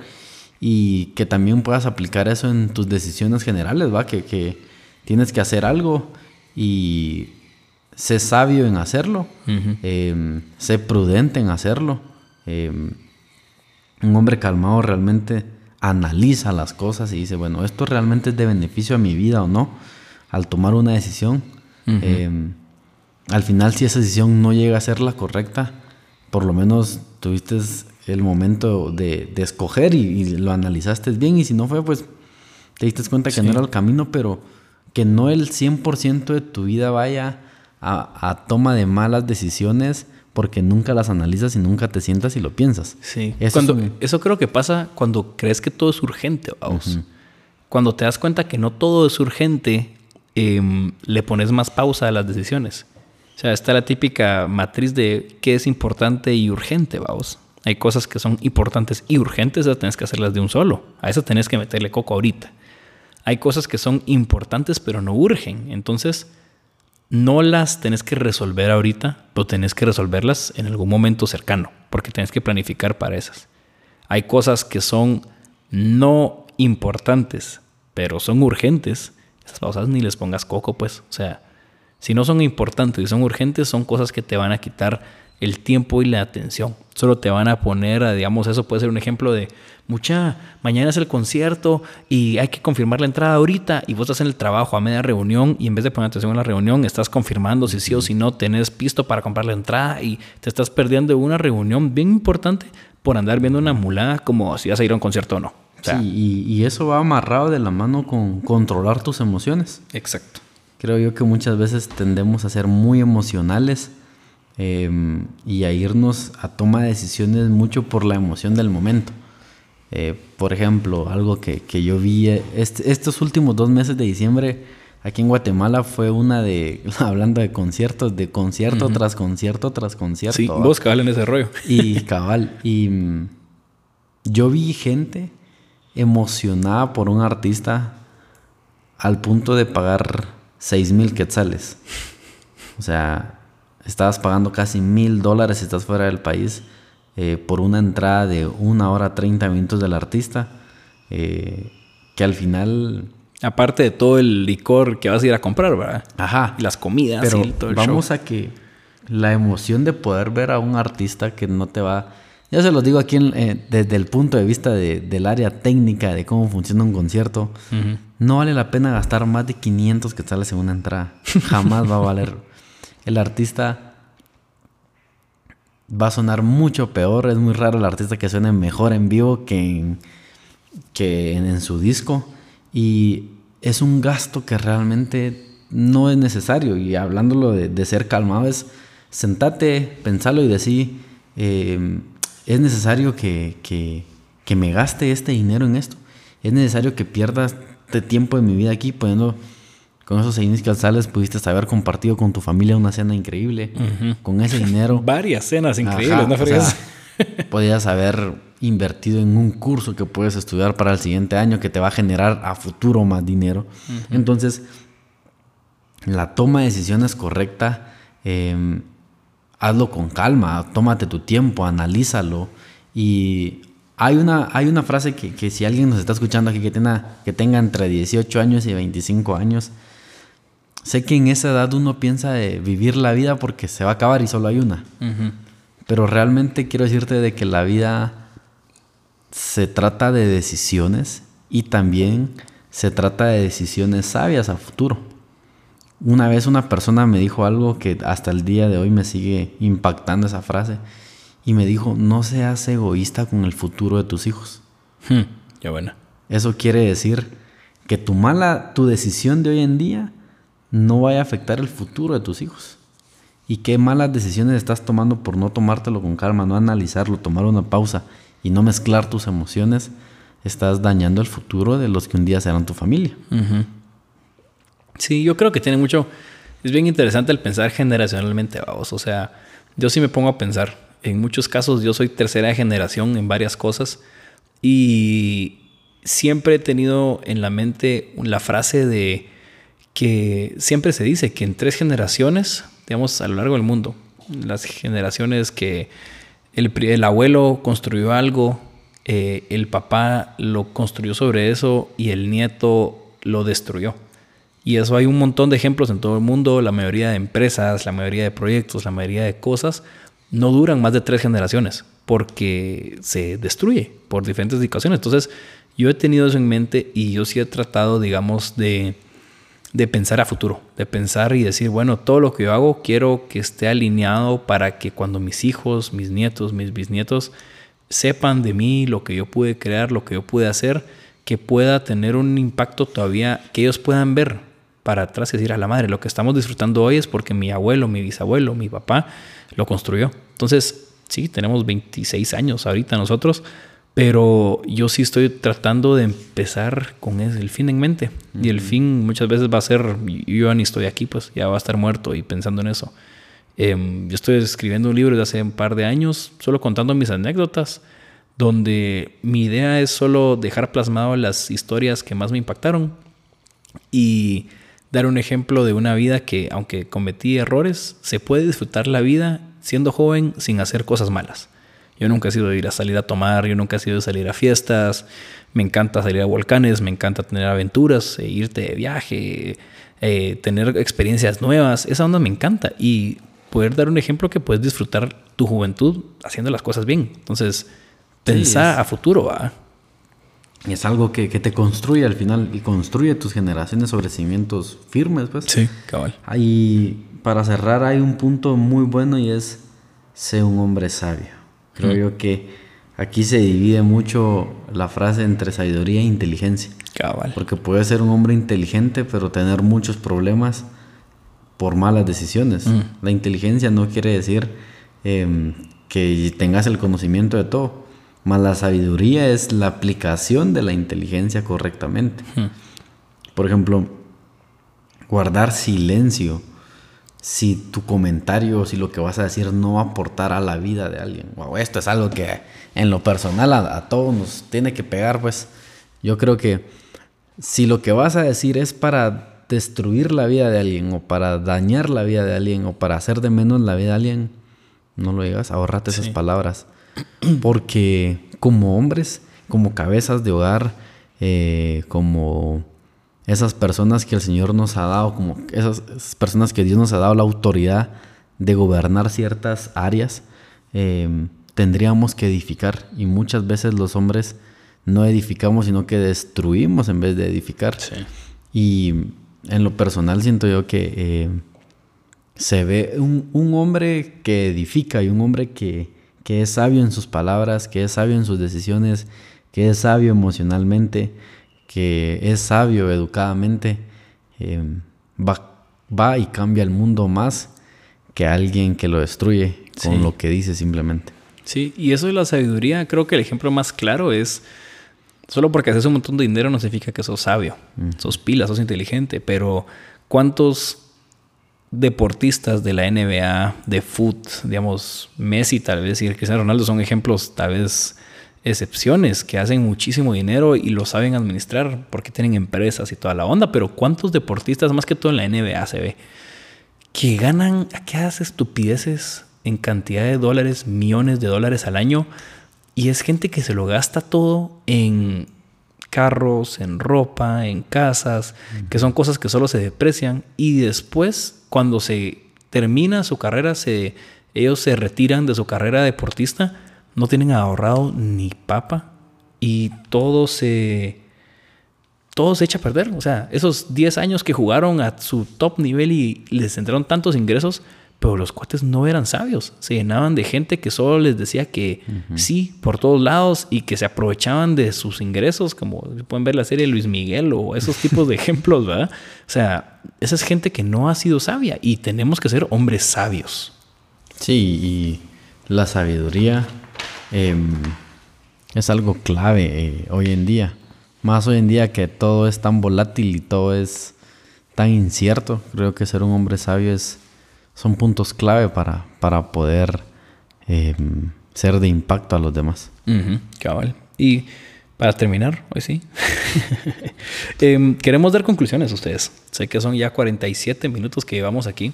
Y que también puedas aplicar eso en tus decisiones generales, ¿va? Que, que tienes que hacer algo y sé sabio en hacerlo, em, sé prudente en hacerlo. Em, un hombre calmado realmente analiza las cosas y dice, bueno, ¿esto realmente es de beneficio a mi vida o no? Al tomar una decisión. Em, al final, si esa decisión no llega a ser la correcta, por lo menos tuviste el momento de, escoger y, lo analizaste bien y si no fue, pues te diste cuenta que no era el camino, pero que no el 100% de tu vida vaya a, a toma de malas decisiones porque nunca las analizas y nunca te sientas y lo piensas. Sí. Eso, eso creo que pasa cuando crees que todo es urgente, vamos. Cuando te das cuenta que no todo es urgente, em, le pones más pausa a las decisiones. O sea, está la típica matriz de qué es importante y urgente, vamos. Hay cosas que son importantes y urgentes, esas tienes que hacerlas de un solo. A eso tenés que meterle coco ahorita. Hay cosas que son importantes pero no urgen. Entonces, no las tenés que resolver ahorita, pero tenés que resolverlas en algún momento cercano, porque tenés que planificar para esas. Hay cosas que son no importantes, pero son urgentes. Esas cosas ni les pongas coco, pues. O sea, si no son importantes y son urgentes, son cosas que te van a quitar el tiempo y la atención. Solo te van a poner, a, digamos, eso puede ser un ejemplo de, mucha, mañana es el concierto y hay que confirmar la entrada ahorita y vos estás en el trabajo a media reunión y en vez de poner atención en la reunión, estás confirmando si sí o si no tenés pisto para comprar la entrada y te estás perdiendo una reunión bien importante por andar viendo una mulada como si vas a ir a un concierto o no. sí, y, y eso va amarrado de la mano con controlar tus emociones. Exacto. Creo yo que muchas veces tendemos a ser muy emocionales Em, y a irnos a toma de decisiones mucho por la emoción del momento. Eh, por ejemplo, algo que, que yo vi eh, estos últimos dos meses de diciembre aquí en Guatemala fue una de, hablando de conciertos, de concierto tras concierto tras concierto. Sí, vos cabal en ese rollo. Y cabal, y mm, yo vi gente emocionada por un artista al punto de pagar seis mil quetzales. O sea, estabas pagando casi mil dólares si estás fuera del país eh, por una entrada de una hora 30 minutos del artista, eh, que al final... Aparte de todo el licor que vas a ir a comprar, ¿verdad? Ajá. Y las comidas Pero y todo el vamos show. a que la emoción de poder ver a un artista que no te va... Ya se los digo aquí en- eh, desde el punto de vista de- del área técnica de cómo funciona un concierto. No vale la pena gastar más de 500 que sales en una entrada. Jamás va a valer. El artista va a sonar mucho peor. Es muy raro el artista que suene mejor en vivo que en, que en, su disco. Y es un gasto que realmente no es necesario. Y hablándolo de, de ser calmado, es sentate, pensalo y decir, eh, es necesario que, que- que me gaste este dinero en esto. Es necesario que pierdas este tiempo de mi vida aquí poniendo con esos seis que sales pudiste haber compartido con tu familia una cena increíble. Con ese dinero Varias cenas increíbles, Ajá, ¿no o sea, podías haber invertido en un curso que puedes estudiar para el siguiente año que te va a generar a futuro más dinero. Entonces, la toma de decisiones correcta, eh, hazlo con calma, tómate tu tiempo, analízalo. Y hay una, hay una frase que, que si alguien nos está escuchando aquí que tenga, que tenga entre 18 años y 25 años, sé que en esa edad uno piensa de vivir la vida porque se va a acabar y solo hay una. Ujú. Pero realmente quiero decirte de que la vida se trata de decisiones y también se trata de decisiones sabias a futuro. Una vez una persona me dijo algo que hasta el día de hoy me sigue impactando esa frase y me dijo, no seas egoísta con el futuro de tus hijos. Hmm, Ya buena. Eso quiere decir que tu mala, tu decisión de hoy en día no vaya a afectar el futuro de tus hijos. Y qué malas decisiones estás tomando por no tomártelo con calma, no analizarlo, tomar una pausa y no mezclar tus emociones, estás dañando el futuro de los que un día serán tu familia. Sí, yo creo que tiene mucho. Es bien interesante el pensar generacionalmente, vamos. O sea, yo sí me pongo a pensar. En muchos casos, yo soy tercera generación en varias cosas. Y siempre he tenido en la mente la frase de que siempre se dice que en tres generaciones, digamos, a lo largo del mundo, las generaciones que el, abuelo construyó algo, eh, el papá lo construyó sobre eso y el nieto lo destruyó. Y eso hay un montón de ejemplos en todo el mundo. La mayoría de empresas, la mayoría de proyectos, la mayoría de cosas no duran más de tres generaciones porque se destruye por diferentes situaciones. Entonces, yo he tenido eso en mente y yo sí he tratado, digamos, de, de pensar a futuro, de pensar y decir, bueno, todo lo que yo hago quiero que esté alineado para que cuando mis hijos, mis nietos, mis bisnietos sepan de mí lo que yo pude crear, lo que yo pude hacer, que pueda tener un impacto todavía, que ellos puedan ver para atrás y decir a la madre, lo que estamos disfrutando hoy es porque mi abuelo, mi bisabuelo, mi papá lo construyó. Entonces, sí, tenemos 26 años ahorita nosotros, pero yo sí estoy tratando de empezar con ese- el fin en mente. Y el fin muchas veces va a ser, yo ya ni estoy aquí, pues ya va a estar muerto y pensando en eso. Em, yo estoy escribiendo un libro desde hace un par de años, solo contando mis anécdotas, donde mi idea es solo dejar plasmado las historias que más me impactaron y dar un ejemplo de una vida que, aunque cometí errores, se puede disfrutar la vida siendo joven sin hacer cosas malas. Yo nunca he sido de ir a salir a tomar, yo nunca he sido de salir a fiestas, me encanta salir a volcanes, me encanta tener aventuras, eh, irte de viaje, eh, tener experiencias nuevas, esa onda me encanta y poder dar un ejemplo que puedes disfrutar tu juventud haciendo las cosas bien. Entonces, pensar es- a futuro, va. Y es algo que, que te construye al final y construye tus generaciones sobre cimientos firmes, pues. Sí, cabal. Ahí, para cerrar, hay un punto muy bueno y es sé un hombre sabio. Creo yo que aquí se divide mucho la frase entre sabiduría e inteligencia. Cabal. Porque puedes ser un hombre inteligente, pero tener muchos problemas por malas decisiones. La inteligencia no quiere decir em, que tengas el conocimiento de todo. Más la sabiduría es la aplicación de la inteligencia correctamente. Por ejemplo, guardar silencio si tu comentario, si lo que vas a decir no va a aportar a la vida de alguien. Wow, esto es algo que en lo personal a, a todos nos tiene que pegar, pues yo creo que si lo que vas a decir es para destruir la vida de alguien o para dañar la vida de alguien o para hacer de menos la vida de alguien, no lo digas, ahorrate esas palabras. Porque como hombres, como cabezas de hogar, eh, como esas personas que el Señor nos ha dado, como esas, personas que Dios nos ha dado la autoridad de gobernar ciertas áreas, em, tendríamos que edificar. Y muchas veces los hombres no edificamos, sino que destruimos en vez de edificar. Y en lo personal siento yo que em, se ve un, un, hombre que edifica y un hombre que, que es sabio en sus palabras, que es sabio en sus decisiones, que es sabio emocionalmente, que es sabio educadamente, eh, va, va, y cambia el mundo más que alguien que lo destruye con lo que dice simplemente. Sí, y eso de la sabiduría, creo que el ejemplo más claro es, solo porque haces un montón de dinero no significa que sos sabio, sos pila, sos inteligente, pero ¿cuántos deportistas de la NBA, de foot, digamos, Messi tal vez y Cristiano Ronaldo son ejemplos tal vez excepciones que hacen muchísimo dinero y lo saben administrar porque tienen empresas y toda la onda, pero ¿cuántos deportistas, más que todo en la NBA se ve, que ganan, ¿a qué hace estupideces en cantidad de dólares, millones de dólares al año? Y es gente que se lo gasta todo en carros, en ropa, en casas, que son cosas que solo se deprecian y después cuando se termina su carrera, se, ellos se retiran de su carrera deportista no tienen ahorrado ni papa y todo se, todo se echa a perder. O sea, esos 10 años que jugaron a su top nivel y les entraron tantos ingresos, pero los cuates no eran sabios. Se llenaban de gente que solo les decía que sí por todos lados y que se aprovechaban de sus ingresos, como pueden ver la serie Luis Miguel o esos tipos de ejemplos, ¿verdad? O sea, esa es gente que no ha sido sabia y tenemos que ser hombres sabios. Sí, y la sabiduría Em, es algo clave eh, hoy en día. Más hoy en día que todo es tan volátil y todo es tan incierto. Creo que ser un hombre sabio es, son puntos clave para, para poder em, ser de impacto a los demás. cabal. Y para terminar, hoy sí, em, queremos dar conclusiones a ustedes. Sé que son ya 47 minutos que llevamos aquí,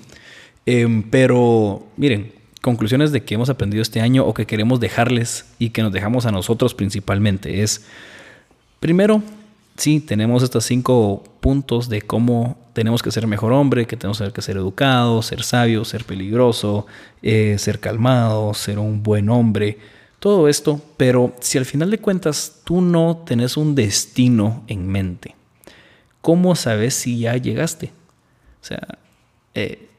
pero miren, conclusiones de que hemos aprendido este año o que queremos dejarles y que nos dejamos a nosotros principalmente es, primero, sí, tenemos estos cinco puntos de cómo tenemos que ser mejor hombre, que tenemos que ser educado, ser sabio, ser peligroso, eh, ser calmado, ser un buen hombre, todo esto, pero si al final de cuentas tú no tenés un destino en mente, ¿cómo sabes si ya llegaste? O sea, eh,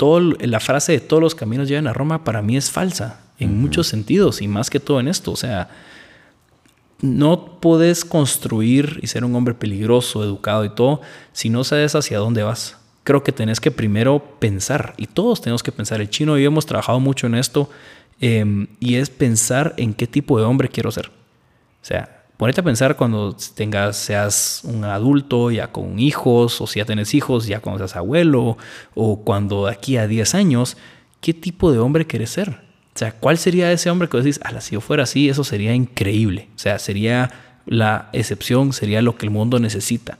la frase de todos los caminos llevan a Roma para mí es falsa en muchos sentidos y más que todo en esto. O sea, no puedes construir y ser un hombre peligroso, educado y todo si no sabes hacia dónde vas. Creo que tenés que primero pensar y todos tenemos que pensar. El chino y yo hemos trabajado mucho en esto em, y es pensar en qué tipo de hombre quiero ser. O sea, ponete a pensar cuando tengas, seas un adulto ya con hijos, o si ya tienes hijos, ya cuando seas abuelo, o cuando aquí a 10 años, ¿qué tipo de hombre quieres ser? O sea, ¿cuál sería ese hombre que decís, si yo fuera así, eso sería increíble? O sea, sería la excepción, sería lo que el mundo necesita.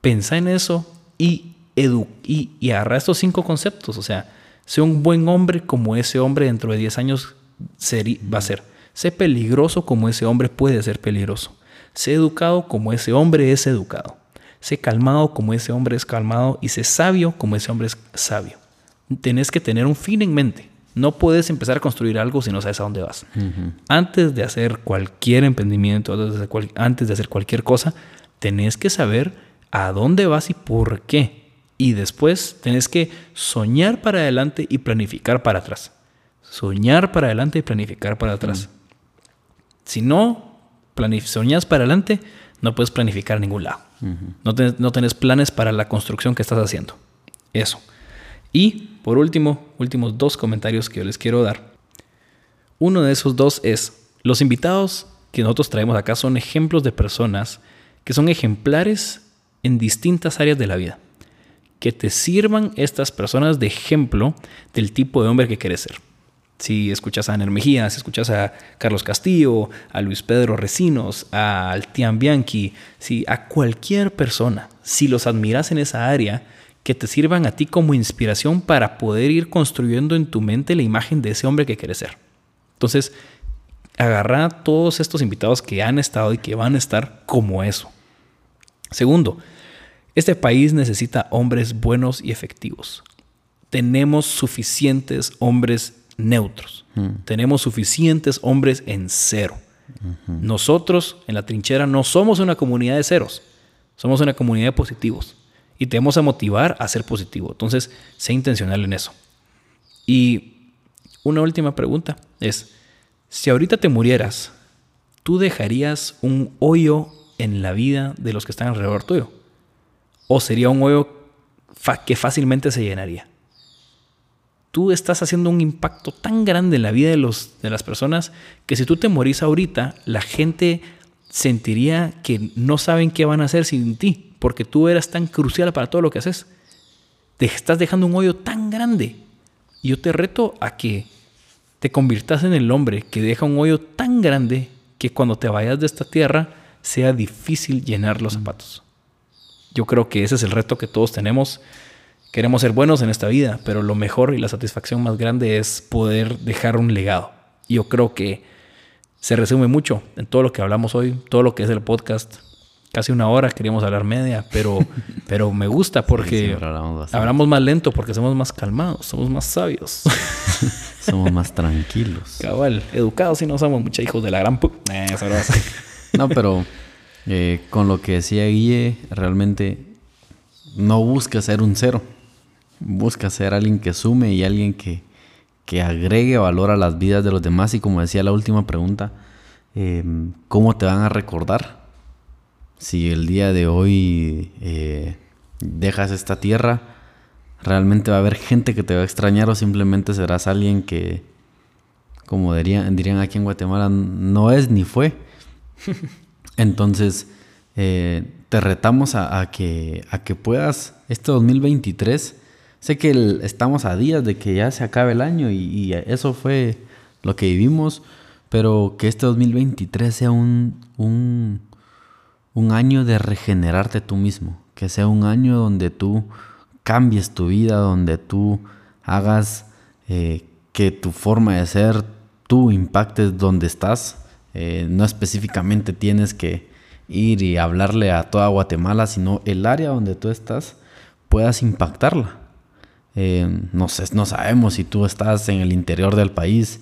Pensa en eso y, edu y, y agarra estos cinco conceptos. O sea, sé un buen hombre como ese hombre dentro de 10 años va a ser Sé peligroso como ese hombre puede ser peligroso. Sé educado como ese hombre es educado. Sé calmado como ese hombre es calmado y sé sabio como ese hombre es sabio. Tenés que tener un fin en mente. No puedes empezar a construir algo si no sabes a dónde vas. Antes de hacer cualquier emprendimiento, antes de hacer cualquier cosa, tenés que saber a dónde vas y por qué. Y después tenés que soñar para adelante y planificar para atrás. Soñar para adelante y planificar para atrás. Si no soñas para adelante, no puedes planificar a ningún lado. no, no tenés planes para la construcción que estás haciendo. Eso. Y por último, últimos dos comentarios que yo les quiero dar. Uno de esos dos es, los invitados que nosotros traemos acá son ejemplos de personas que son ejemplares en distintas áreas de la vida. Que te sirvan estas personas de ejemplo del tipo de hombre que quieres ser. Si escuchas a Aner Mejía, si escuchas a Carlos Castillo, a Luis Pedro Recinos, a Altian Bianchi, si a cualquier persona, si los admiras en esa área, que te sirvan a ti como inspiración para poder ir construyendo en tu mente la imagen de ese hombre que quieres ser. Entonces, agarra a todos estos invitados que han estado y que van a estar como eso. Segundo, este país necesita hombres buenos y efectivos. Tenemos suficientes hombres neutros. Tenemos suficientes hombres en cero. Nosotros en la trinchera no somos una comunidad de ceros. Somos una comunidad de positivos. Y te vamos a motivar a ser positivo. Entonces, sé intencional en eso. Y una última pregunta es, si ahorita te murieras, ¿tú dejarías un hoyo en la vida de los que están alrededor tuyo? ¿O sería un hoyo que fácilmente se llenaría? Tú estás haciendo un impacto tan grande en la vida de, los, de las personas que si tú te morís ahorita, la gente sentiría que no saben qué van a hacer sin ti, porque tú eras tan crucial para todo lo que haces. Te estás dejando un hoyo tan grande. Y yo te reto a que te conviertas en el hombre que deja un hoyo tan grande que cuando te vayas de esta tierra sea difícil llenar los zapatos. Yo creo que ese es el reto que todos tenemos. Queremos ser buenos en esta vida, pero lo mejor y la satisfacción más grande es poder dejar un legado. Y yo creo que se resume mucho en todo lo que hablamos hoy, todo lo que es el podcast. Casi una hora, queríamos hablar media, pero, pero me gusta porque hablamos, más lento, porque somos más calmados, somos más sabios. somos más tranquilos. Cabal, educados y no somos muchos hijos de la gran... Eh, no, pero eh, con lo que decía Guille, realmente no busca ser un cero. Busca ser alguien que sume y alguien que, que agregue valor a las vidas de los demás. Y como decía la última pregunta, em, ¿cómo te van a recordar? Si el día de hoy eh, dejas esta tierra, realmente va a haber gente que te va a extrañar o simplemente serás alguien que, como dirían, dirían aquí en Guatemala, no es ni fue. Entonces, eh, te retamos a, que, a que puedas este 2023. Sé que estamos a días de que ya se acabe el año y, eso fue lo que vivimos, pero que este 2023 sea un, un, un año de regenerarte tú mismo, que sea un año donde tú cambies tu vida, donde tú hagas eh, que tu forma de ser, tú impactes donde estás eh, no específicamente tienes que ir y hablarle a toda Guatemala, sino el área donde tú estás puedas impactarla. Eh, no, sé, no sabemos si tú estás en el interior del país,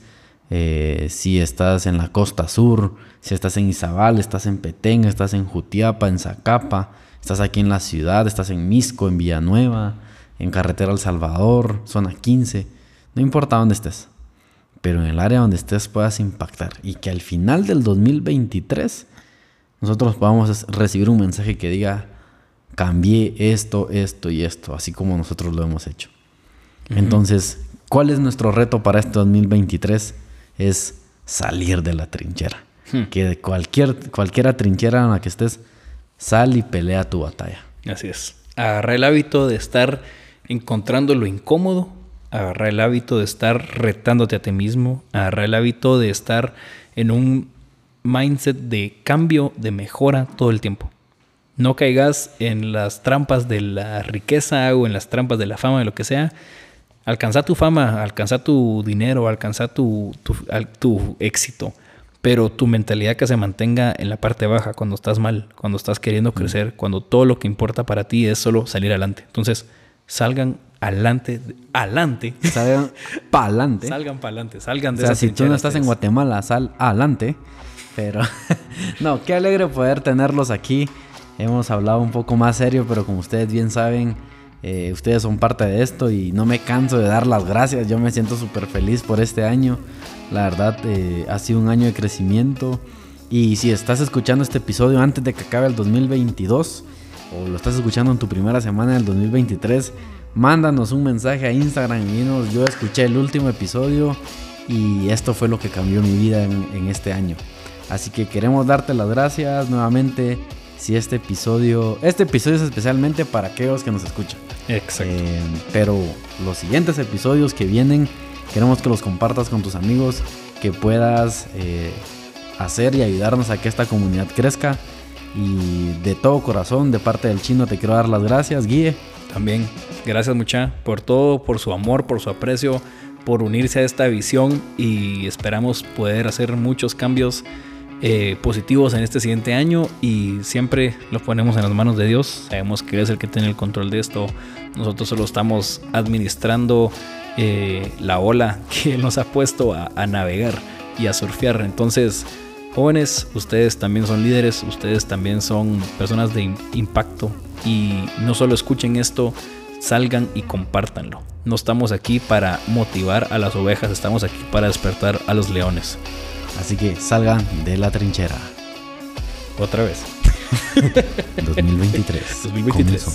eh, si estás en la costa sur, si estás en Izabal, estás en Petén, estás en Jutiapa, en Zacapa, estás aquí en la ciudad, estás en Misco, en Villanueva, en Carretera El Salvador, zona 15, no importa dónde estés pero en el área donde estés puedas impactar y que al final del 2023 nosotros podamos recibir un mensaje que diga, cambié esto, esto y esto, así como nosotros lo hemos hecho. Entonces, ¿cuál es nuestro reto para este 2023? Es salir de la trinchera. Hmm. Que de cualquier, cualquiera trinchera en la que estés, sal y pelea tu batalla. Así es. Agarra el hábito de estar encontrando lo incómodo agarrar el hábito de estar retándote a ti mismo, agarrar el hábito de estar en un mindset de cambio, de mejora todo el tiempo. No caigas en las trampas de la riqueza o en las trampas de la fama, de lo que sea. Alcanza tu fama, alcanza tu dinero, alcanza tu, tu, tu éxito pero tu mentalidad que se mantenga en la parte baja cuando estás mal, cuando estás queriendo crecer, cuando todo lo que importa para ti es solo salir adelante. Entonces, salgan adelante, adelante. Salgan para adelante. Salgan para adelante, salgan de O sea, si tú no estás en Guatemala, sal adelante. Pero, no, qué alegre poder tenerlos aquí. Hemos hablado un poco más serio, pero como ustedes bien saben, eh, ustedes son parte de esto y no me canso de dar las gracias. Yo me siento súper feliz por este año. La verdad, eh, ha sido un año de crecimiento. Y si estás escuchando este episodio antes de que acabe el 2022, o lo estás escuchando en tu primera semana del 2023, mándanos un mensaje a Instagram y dinos, yo escuché el último episodio y esto fue lo que cambió mi vida en, este año. Así que queremos darte las gracias nuevamente. Si este episodio, este episodio es especialmente para aquellos que nos escuchan. Exacto. Eh, pero los siguientes episodios que vienen, queremos que los compartas con tus amigos, que puedas eh, hacer y ayudarnos a que esta comunidad crezca. Y de todo corazón, de parte del chino, te quiero dar las gracias, Guille. También, gracias mucha por todo, por su amor, por su aprecio, por unirse a esta visión y esperamos poder hacer muchos cambios eh, positivos en este siguiente año y siempre lo ponemos en las manos de Dios. Sabemos que es el que tiene el control de esto. Nosotros solo estamos administrando eh, la ola que Él nos ha puesto a, a navegar y a surfear. Entonces, jóvenes, ustedes también son líderes, ustedes también son personas de impacto y no solo escuchen esto, salgan y compártanlo. No estamos aquí para motivar a las ovejas, estamos aquí para despertar a los leones. Así que salgan de la trinchera. Otra vez. 2023. 2023.